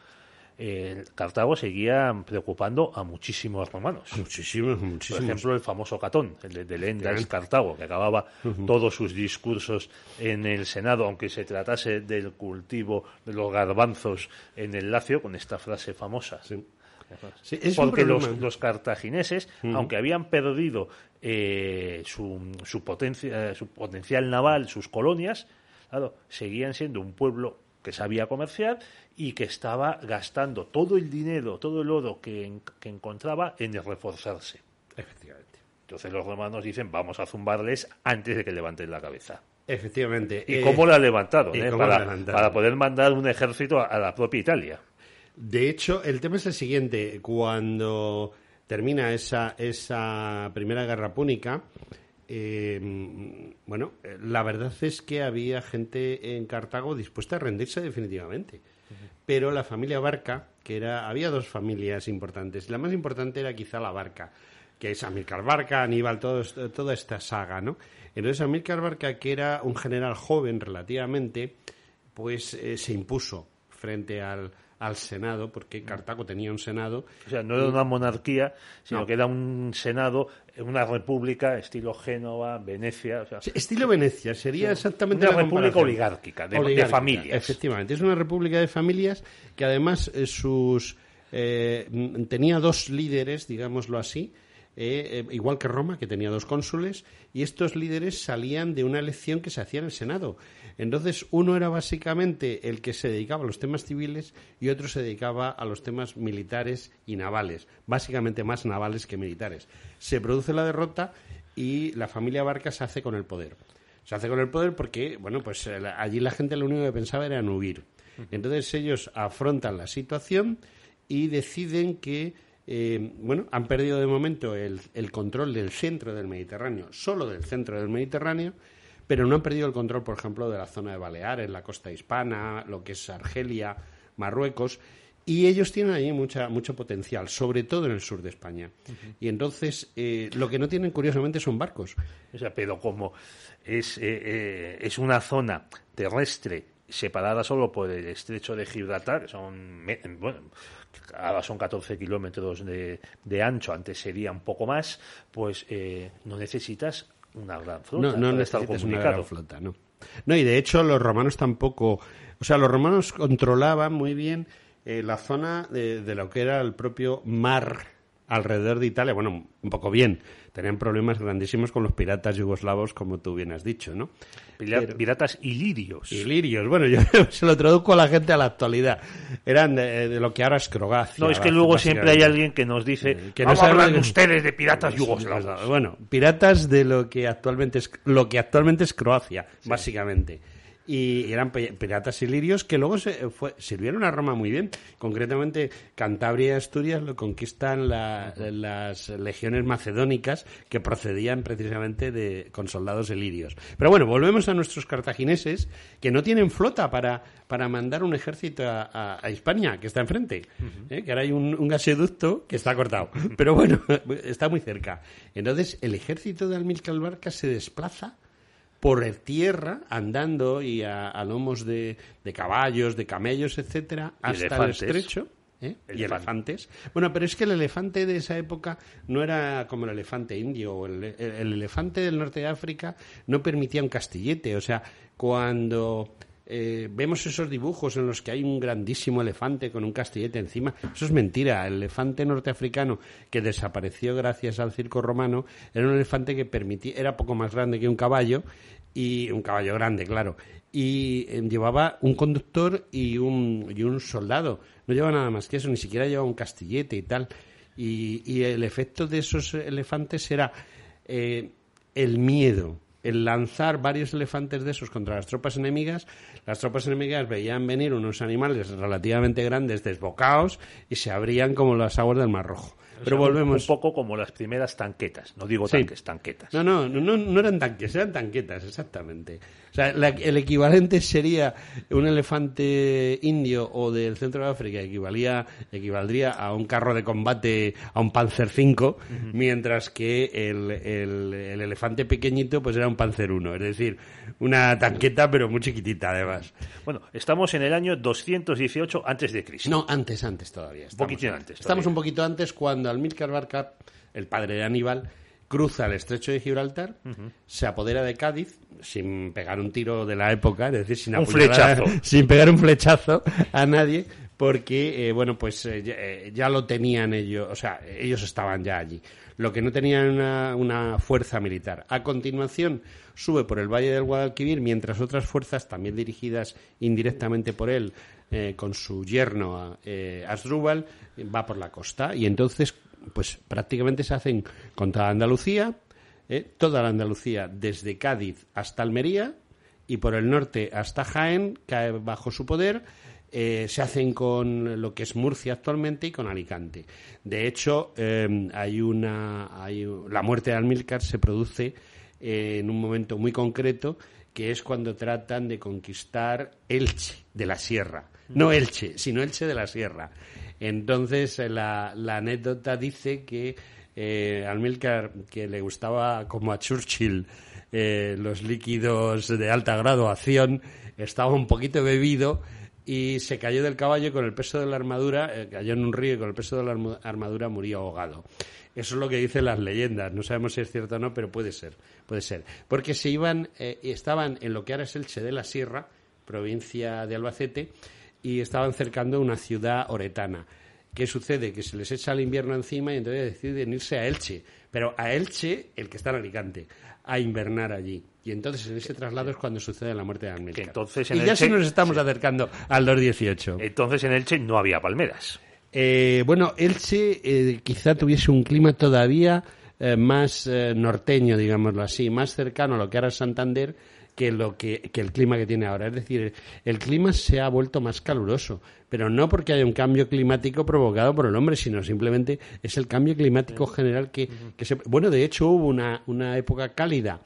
eh, Cartago seguía preocupando a muchísimos romanos. Muchísimos, Por muchísimos. ejemplo, el famoso Catón, el de, de Lendas Cartago, que acababa todos sus discursos en el Senado, aunque se tratase del cultivo de los garbanzos en el Lacio, con esta frase famosa. Sí, es un Porque los cartagineses, aunque habían perdido eh, su, su, potencia, su potencial naval, sus colonias, claro, seguían siendo un pueblo que sabía comerciar y que estaba gastando todo el dinero, todo el oro que, en- que encontraba en reforzarse. Efectivamente. Entonces los romanos dicen, vamos a zumbarles antes de que levanten la cabeza. Efectivamente. ¿Y Eh, cómo la levantaron? ¿y eh? cómo la para, levantaron? para poder mandar un ejército a, a la propia Italia. De hecho, el tema es el siguiente. Cuando termina esa, esa primera guerra púnica, eh, bueno, eh, la verdad es que había gente en Cartago dispuesta a rendirse definitivamente. Pero la familia Barca, que era, había dos familias importantes. La más importante era quizá la Barca, que es Amílcar Barca, Aníbal, todo esto- toda esta saga, ¿no? Entonces Amílcar Barca, que era un general joven relativamente, pues eh, se impuso frente al, al Senado, porque Cartago tenía un Senado. O sea, no era una monarquía, sino No. que era un senado, una república, estilo Génova, Venecia. O sea, Sí, Estilo Venecia, sería exactamente Una la república oligárquica, de- de familias. Efectivamente, es una república de familias que además eh, sus eh, tenía dos líderes, digámoslo así, eh, eh, igual que Roma, que tenía dos cónsules, y estos líderes salían de una elección que se hacía en el Senado. Entonces, uno era básicamente el que se dedicaba a los temas civiles y otro se dedicaba a los temas militares y navales, básicamente más navales que militares. Se produce la derrota y la familia Barca se hace con el poder. Se hace con el poder porque, bueno, pues eh, allí la gente lo único que pensaba era en huir. Entonces ellos afrontan la situación y deciden que, eh, bueno, han perdido de momento el, el control del centro del Mediterráneo, solo del centro del Mediterráneo, pero no han perdido el control, por ejemplo, de la zona de Baleares, la costa hispana, lo que es Argelia, Marruecos, y ellos tienen allí mucha, mucho potencial, sobre todo en el sur de España. Y entonces, eh, lo que no tienen, curiosamente, son barcos. o sea, pero como es, eh, eh, es una zona terrestre separada solo por el estrecho de Gibraltar, que son, bueno, ahora son 14 kilómetros de, de, ancho, antes sería un poco más, pues eh, no necesitas una gran flota. No, no necesitas una gran flota, no. No, y de hecho los romanos tampoco, o sea, los romanos controlaban muy bien eh, la zona de, de lo que era el propio mar alrededor de Italia. Bueno, un poco bien, tenían problemas grandísimos con los piratas yugoslavos, como tú bien has dicho, ¿no? piratas ilirios. Ilirios, bueno, yo se lo traduzco a la gente a la actualidad. Eran de, lo que ahora es Croacia. No, es que luego siempre hay alguien que nos dice eh, que no hablan ustedes de piratas yugoslavos. Bueno, piratas de lo que actualmente es, lo que actualmente es Croacia, básicamente y eran piratas ilirios que luego se fue, sirvieron a Roma muy bien. Concretamente, Cantabria y Asturias lo conquistan las legiones macedónicas que procedían precisamente de, con soldados ilirios. Pero bueno, volvemos a nuestros cartagineses que no tienen flota para, para mandar un ejército a, a, España, que está enfrente. ¿eh? Que ahora hay un, un gasoducto que está cortado. Pero bueno, está muy cerca. Entonces, el ejército de Almilcar Barca se desplaza por tierra, andando y a, lomos de, caballos, de camellos, etcétera, hasta el estrecho. ¿eh? Y elefantes. Bueno, pero es que el elefante de esa época no era como el elefante indio o el, elefante del norte de África no permitía un castillete. O sea, cuando eh, vemos esos dibujos en los que hay un grandísimo elefante con un castillete encima. Eso es mentira. El elefante norteafricano que desapareció gracias al circo romano era un elefante que permitía, era poco más grande que un caballo y un caballo grande, claro, y eh, llevaba un conductor y un, y un soldado. No llevaba nada más que eso, ni siquiera llevaba un castillete y tal. Y, el efecto de esos elefantes era eh, el miedo, el lanzar varios elefantes de esos contra las tropas enemigas. Las tropas enemigas veían venir unos animales relativamente grandes, desbocados, y se abrían como las aguas del Mar Rojo. Pero volvemos. Un poco como las primeras tanquetas. No digo tanques, tanquetas. No, no, no, no eran tanques, eran tanquetas, exactamente. O sea, el equivalente sería un elefante indio o del centro de África, equivalía, equivaldría a un carro de combate, a un Panzer 5, mientras que el, el, elefante pequeñito pues era un Panzer 1. Es decir, una tanqueta, pero muy chiquitita además. Bueno, estamos en el año 218 antes de Cristo. No, antes, antes todavía. un poquito antes. Estamos un poquito antes cuando Almilcar Barca, el padre de Aníbal, cruza el estrecho de Gibraltar, se apodera de Cádiz sin pegar un tiro de la época, es decir, sin, sin pegar un flechazo a nadie, porque, eh, bueno, pues eh, eh, ya, lo tenían ellos, o sea, ellos estaban ya allí. Lo que no tenían una, una fuerza militar. A continuación, sube por el Valle del Guadalquivir, mientras otras fuerzas, también dirigidas indirectamente por él, con su yerno Asdrúbal, va por la costa. Y entonces pues prácticamente se hacen contra Andalucía, ¿eh? toda la Andalucía, desde Cádiz hasta Almería y por el norte hasta Jaén, cae bajo su poder. Eh, se hacen con lo que es Murcia actualmente y con Alicante. De hecho, em, hay una, la muerte de Almilcar se produce eh, en un momento muy concreto, que es cuando tratan de conquistar Elche de la Sierra. No Elche, sino Elche de la Sierra. Entonces, eh, la, anécdota dice que eh, Almilcar, que le gustaba como a Churchill eh, los líquidos de alta graduación, estaba un poquito bebido y se cayó del caballo con el peso de la armadura, eh, cayó en un río y con el peso de la armadura murió ahogado. Eso es lo que dicen las leyendas. No sabemos si es cierto o no, pero puede ser, puede ser. Porque se iban, estaban en lo que ahora es Elche de la Sierra, provincia de Albacete, y estaban cercando una ciudad oretana. ¿Qué sucede? Que se les echa el invierno encima y entonces deciden irse a Elche. Pero a Elche, el que está en Alicante, a invernar allí. Y entonces en ese traslado es cuando sucede la muerte de Almilcar. Entonces, y ya sí nos estamos acercando al 218. Entonces en Elche no había palmeras. Eh, bueno, Elche eh, quizá tuviese un clima todavía eh, más norteño, digámoslo así, más cercano a lo que es Santander, que, lo que, el clima que tiene ahora. Es decir, el clima se ha vuelto más caluroso, pero no porque haya un cambio climático provocado por el hombre, sino simplemente es el cambio climático general que, se... Bueno, de hecho hubo una, una época cálida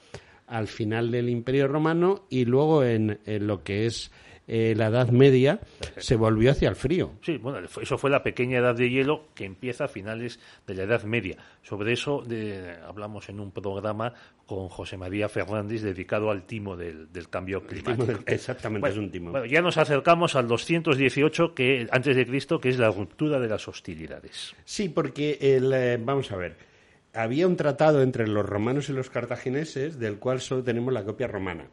al final del Imperio Romano y luego en, lo que es eh, la Edad Media, se volvió hacia el frío. Sí, bueno, eso fue la pequeña edad de hielo que empieza a finales de la Edad Media. Sobre eso de, hablamos en un programa con José María Fernández dedicado al timo del, cambio climático. exactamente, es un timo. Bueno, ya nos acercamos al 218 que, antes de Cristo, que es la ruptura de las hostilidades. Sí, porque el, eh, vamos a ver, había un tratado entre los romanos y los cartagineses del cual solo tenemos la copia romana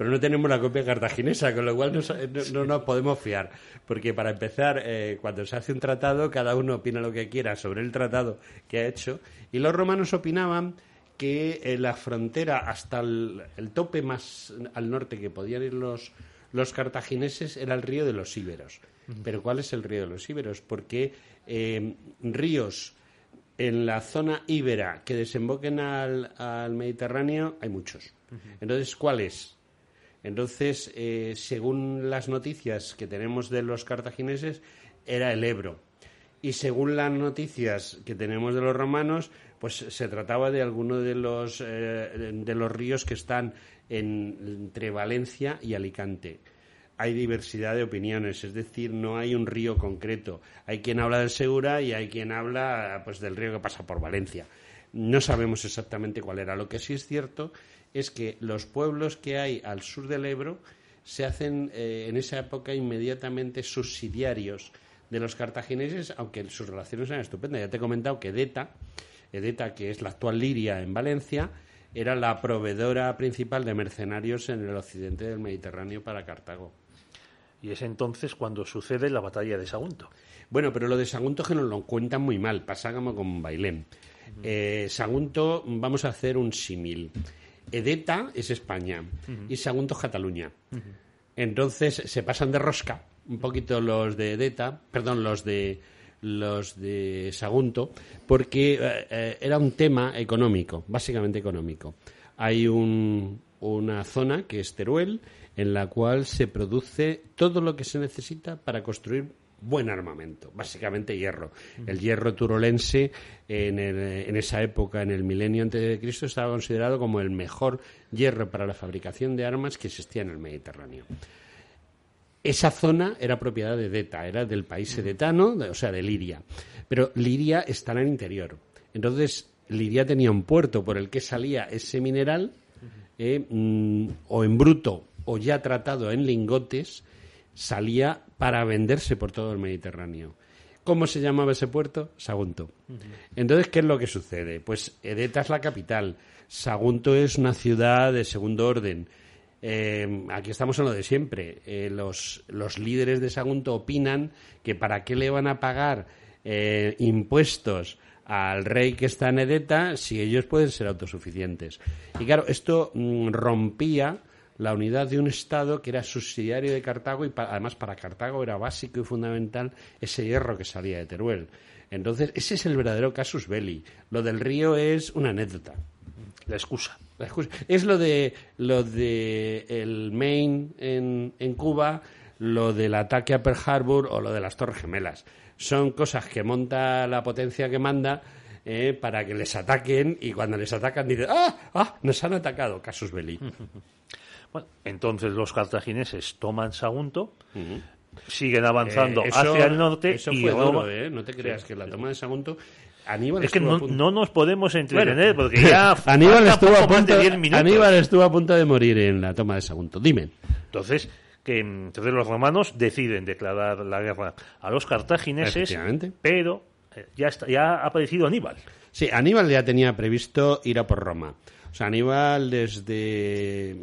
pero no tenemos la copia cartaginesa, con lo cual no, nos podemos fiar. Porque para empezar, eh, cuando se hace un tratado, cada uno opina lo que quiera sobre el tratado que ha hecho, y los romanos opinaban que eh, la frontera hasta el, tope más al norte que podían ir los, los cartagineses era el río de los Íberos. Pero ¿cuál es el río de los Íberos? Porque eh, ríos en la zona íbera que desemboquen al, al Mediterráneo hay muchos. Entonces, ¿cuál es? Entonces, eh, según las noticias que tenemos de los cartagineses, era el Ebro. Y según las noticias que tenemos de los romanos, pues se trataba de alguno de los, eh, de los ríos que están entre Valencia y Alicante. Hay diversidad de opiniones, es decir, no hay un río concreto. Hay quien habla del Segura y hay quien habla pues, del río que pasa por Valencia. No sabemos exactamente cuál era. Lo que sí es cierto es que los pueblos que hay al sur del Ebro se hacen eh, en esa época inmediatamente subsidiarios de los cartagineses, aunque sus relaciones eran estupendas. Ya te he comentado que Edeta, Edeta, que es la actual Liria en Valencia, era la proveedora principal de mercenarios en el occidente del Mediterráneo para Cartago. Y es entonces cuando sucede la batalla de Sagunto. Bueno, pero lo de Sagunto que nos lo cuentan muy mal, pasa como con Bailén. Eh, Sagunto, vamos a hacer un símil. Edeta es España y Sagunto es Cataluña. Entonces se pasan de rosca un poquito los de Edeta, perdón, los de los de Sagunto, porque eh, eh, era un tema económico, básicamente económico. Hay una zona que es Teruel, en la cual se produce todo lo que se necesita para construir buen armamento, básicamente hierro. El hierro turolense en, en, esa época, en el milenio antes de Cristo, estaba considerado como el mejor hierro para la fabricación de armas que existía en el Mediterráneo. Esa zona era propiedad de Deta, era del país edetano, o sea, de Liria. Pero Liria está en el interior. Entonces, Liria tenía un puerto por el que salía ese mineral, eh, mm, o en bruto o ya tratado en lingotes, salía para venderse por todo el Mediterráneo. ¿Cómo se llamaba ese puerto? Sagunto. Entonces, ¿qué es lo que sucede? Pues Edeta es la capital. Sagunto es una ciudad de segundo orden. Eh, aquí estamos en lo de siempre. Eh, los, líderes de Sagunto opinan que para qué le van a pagar eh, impuestos al rey que está en Edeta si ellos pueden ser autosuficientes. Y claro, esto mm, rompía la unidad de un Estado que era subsidiario de Cartago y además para Cartago era básico y fundamental ese hierro que salía de Teruel. Entonces, ese es el verdadero casus belli. Lo del río es una anécdota. La excusa. La excusa. Es lo de, lo de el Maine en, en Cuba, lo del ataque a Pearl Harbor o lo de las Torres Gemelas. Son cosas que monta la potencia que manda eh, para que les ataquen y cuando les atacan dicen ¡Ah! ¡Ah! Nos han atacado. Casus belli. Bueno, entonces los cartagineses toman Sagunto, siguen avanzando eh, hacia el norte y fue ¿eh? No te creas que la toma de Sagunto Aníbal es que no, nos podemos entretener porque ya Aníbal estuvo a punto de, Aníbal estuvo a punto de morir en la toma de Sagunto. Dime. Entonces que entonces los romanos deciden declarar la guerra a los cartagineses, pero eh, ya está, ya ha aparecido Aníbal. Sí, Aníbal ya tenía previsto ir a por Roma. O sea, Aníbal desde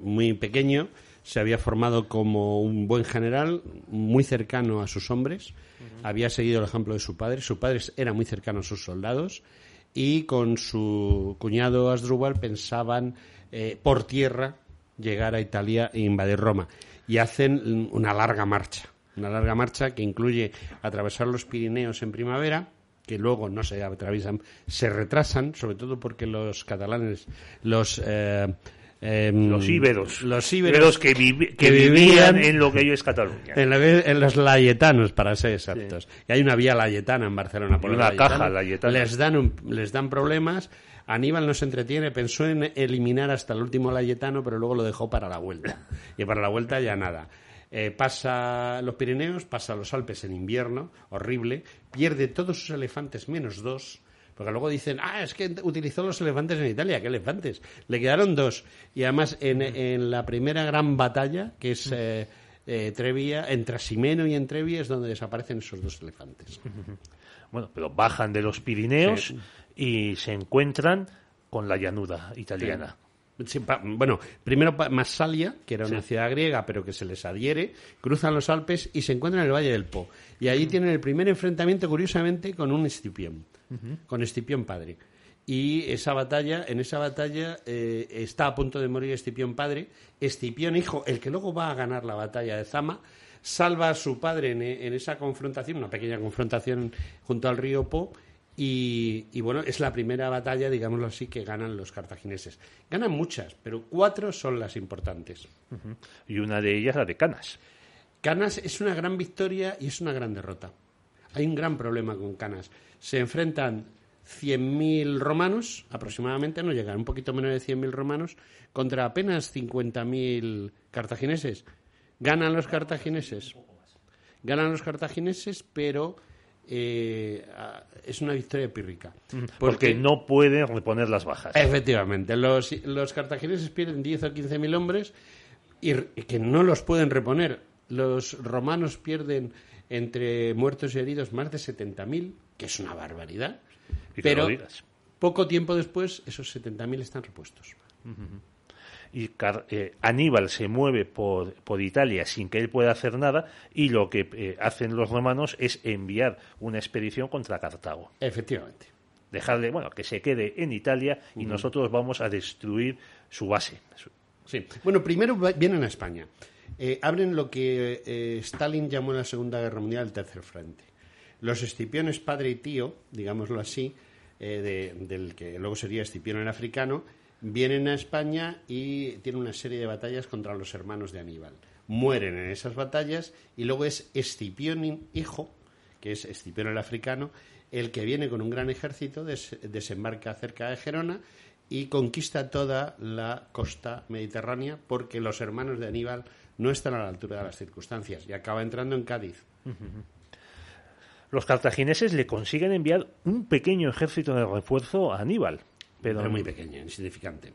muy pequeño se había formado como un buen general, muy cercano a sus hombres, había seguido el ejemplo de su padre, su padre era muy cercano a sus soldados. Y con su cuñado Asdrúbal pensaban eh, por tierra llegar a Italia e invadir Roma. Y hacen una larga marcha, una larga marcha que incluye atravesar los Pirineos en primavera, que luego no se atraviesan, se retrasan, sobre todo porque los catalanes, los... Eh, em, los íberos. Los íberos que, vivían en lo que hoy es Cataluña. En, los layetanos, para ser exactos. Y hay una vía layetana en Barcelona. Por una caja layetana. Les dan, les dan problemas. Aníbal no se entretiene, pensó en eliminar hasta el último layetano, pero luego lo dejó para la vuelta. Y para la vuelta ya nada. Eh, pasa los Pirineos, pasa los Alpes en invierno, horrible, pierde todos sus elefantes menos dos, porque luego dicen, ah, es que utilizó los elefantes en Italia, ¿qué elefantes? Le quedaron dos. Y además, en, la primera gran batalla, que es eh, eh, Trevia, entre Asimeno y en Trevia, es donde desaparecen esos dos elefantes. Bueno, pero bajan de los Pirineos y se encuentran con la llanura italiana. Bueno, primero Massalia, que era una ciudad griega, pero que se les adhiere, cruzan los Alpes y se encuentran en el Valle del Po. Y allí tienen el primer enfrentamiento, curiosamente, con un Escipión, con Escipión padre. Y esa batalla, en esa batalla eh, está a punto de morir Escipión padre. Escipión hijo, el que luego va a ganar la batalla de Zama, salva a su padre en, en esa confrontación, una pequeña confrontación junto al río Po, y, bueno, es la primera batalla, digámoslo así, que ganan los cartagineses. Ganan muchas, pero cuatro son las importantes. Y una de ellas la de Canas. Canas es una gran victoria y es una gran derrota. Hay un gran problema con Canas. Se enfrentan 100.000 romanos, aproximadamente, no llegan, un poquito menos de 100.000 romanos, contra apenas 50.000 cartagineses. Ganan los cartagineses. Ganan los cartagineses, pero eh, es una victoria pírrica. Porque, no pueden reponer las bajas. Efectivamente. Los, los cartagineses pierden 10 o 15 mil hombres y, que no los pueden reponer. Los romanos pierden entre muertos y heridos más de 70.000, que es una barbaridad. pero poco tiempo después esos 70.000 están repuestos y eh, Aníbal se mueve por, por, Italia sin que él pueda hacer nada y lo que eh, hacen los romanos es enviar una expedición contra Cartago. Efectivamente. Dejarle, bueno, que se quede en Italia y nosotros vamos a destruir su base. Sí. Bueno, primero vienen a España. Eh, abren lo que Stalin llamó en la Segunda Guerra Mundial el Tercer Frente. Los Escipiones padre y tío, digámoslo así, del que luego sería Escipión el africano, vienen a España y tienen una serie de batallas contra los hermanos de Aníbal. Mueren en esas batallas y luego es Escipión hijo, que es Escipión el africano, el que viene con un gran ejército, desembarca cerca de Gerona y conquista toda la costa mediterránea porque los hermanos de Aníbal no están a la altura de las circunstancias y acaba entrando en Cádiz. Los cartagineses le consiguen enviar un pequeño ejército de refuerzo a Aníbal pero, muy pequeña, insignificante.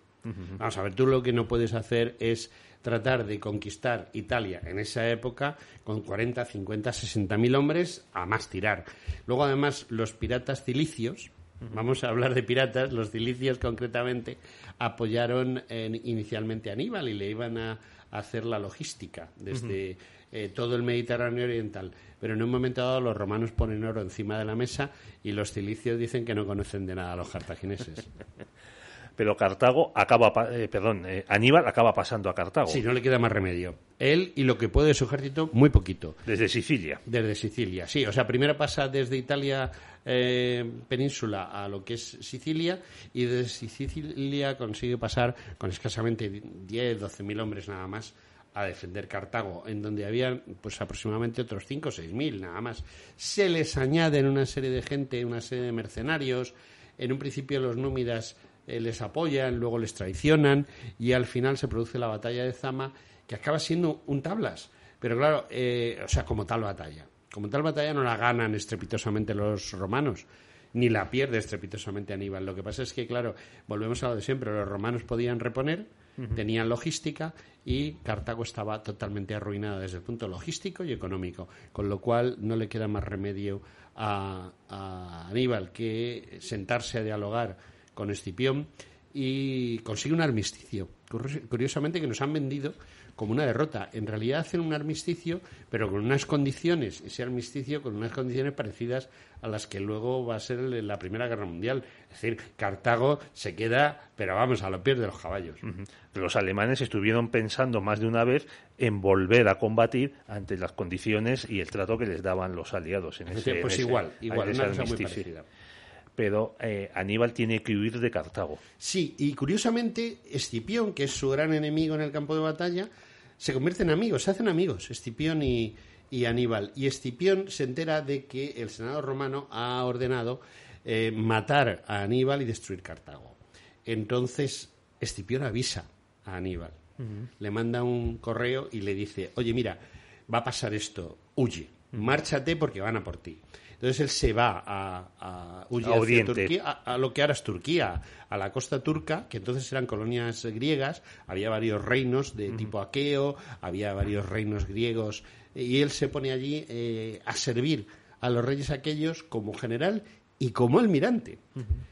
Vamos a ver, tú lo que no puedes hacer es tratar de conquistar Italia en esa época con 40, 50, 60 mil hombres a más tirar. Luego, además, los piratas cilicios, vamos a hablar de piratas, los cilicios concretamente, apoyaron inicialmente a Aníbal y le iban a, hacer la logística desde eh, todo el Mediterráneo oriental. Pero en un momento dado los romanos ponen oro encima de la mesa y los cilicios dicen que no conocen de nada a los cartagineses. pero Cartago acaba, eh, perdón, eh, Aníbal acaba pasando a Cartago. Sí, no le queda más remedio. Él y lo que puede su ejército, muy poquito. Desde Sicilia. Desde Sicilia, sí. O sea, primero pasa desde Italia península a lo que es Sicilia y desde Sicilia consigue pasar con escasamente 10, 12 mil hombres nada más a defender Cartago, en donde había pues aproximadamente otros 5 o 6 mil nada más. Se les añaden una serie de gente, una serie de mercenarios. En un principio los númidas eh, les apoyan, luego les traicionan y al final se produce la batalla de Zama, que acaba siendo un tablas. Pero claro, eh, o sea, como tal batalla. Como tal batalla no la ganan estrepitosamente los romanos, ni la pierde estrepitosamente Aníbal. Lo que pasa es que, claro, volvemos a lo de siempre, los romanos podían reponer, tenían logística y Cartago estaba totalmente arruinada desde el punto logístico y económico, con lo cual no le queda más remedio a, Aníbal que sentarse a dialogar con Escipión y consigue un armisticio. Curiosamente que nos han vendido como una derrota. En realidad hacen un armisticio, pero con unas condiciones, ese armisticio con unas condiciones parecidas a las que luego va a ser la Primera Guerra Mundial. Es decir, Cartago se queda, pero vamos, a los pies de los caballos. Los alemanes estuvieron pensando más de una vez en volver a combatir ante las condiciones y el trato que les daban los aliados. En ese, pues igual, igual, una cosa muy parecida pero eh, Aníbal tiene que huir de Cartago. Sí, y curiosamente Escipión, que es su gran enemigo en el campo de batalla, se convierten en amigos, se hacen amigos, Escipión y, Aníbal. Y Escipión se entera de que el Senado romano ha ordenado eh, matar a Aníbal y destruir Cartago. Entonces, Escipión avisa a Aníbal. Le manda un correo y le dice, oye, mira, va a pasar esto, huye, márchate porque van a por ti. Entonces él se va a, a, a Turquía, a, lo que ahora es Turquía, a la costa turca, que entonces eran colonias griegas, había varios reinos de tipo aqueo, había varios reinos griegos, y él se pone allí eh, a servir a los reyes aquellos como general y como almirante.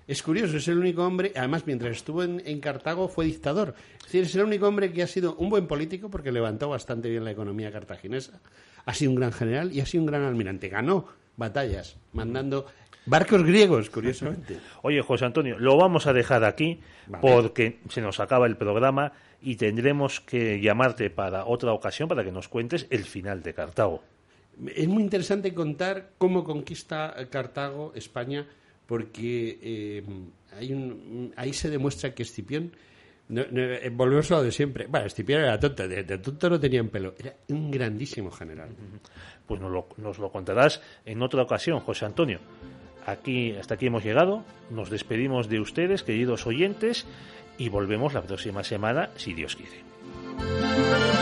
Es curioso, es el único hombre, además mientras estuvo en, en, Cartago fue dictador. Es decir, es el único hombre que ha sido un buen político porque levantó bastante bien la economía cartaginesa, ha sido un gran general y ha sido un gran almirante. Ganó batallas, mandando barcos griegos, curiosamente. Oye, José Antonio, lo vamos a dejar aquí porque se nos acaba el programa y tendremos que llamarte para otra ocasión para que nos cuentes el final de Cartago. Es muy interesante contar cómo conquista Cartago España porque eh, hay un, ahí se demuestra que Escipión no, eh, volvemos a lo de siempre. Bueno, Escipión era tonto, de, tonto no tenían pelo. Era un grandísimo general pues nos lo, nos lo contarás en otra ocasión, José Antonio. Aquí, hasta aquí hemos llegado. Nos despedimos de ustedes, queridos oyentes, y volvemos la próxima semana, si Dios quiere.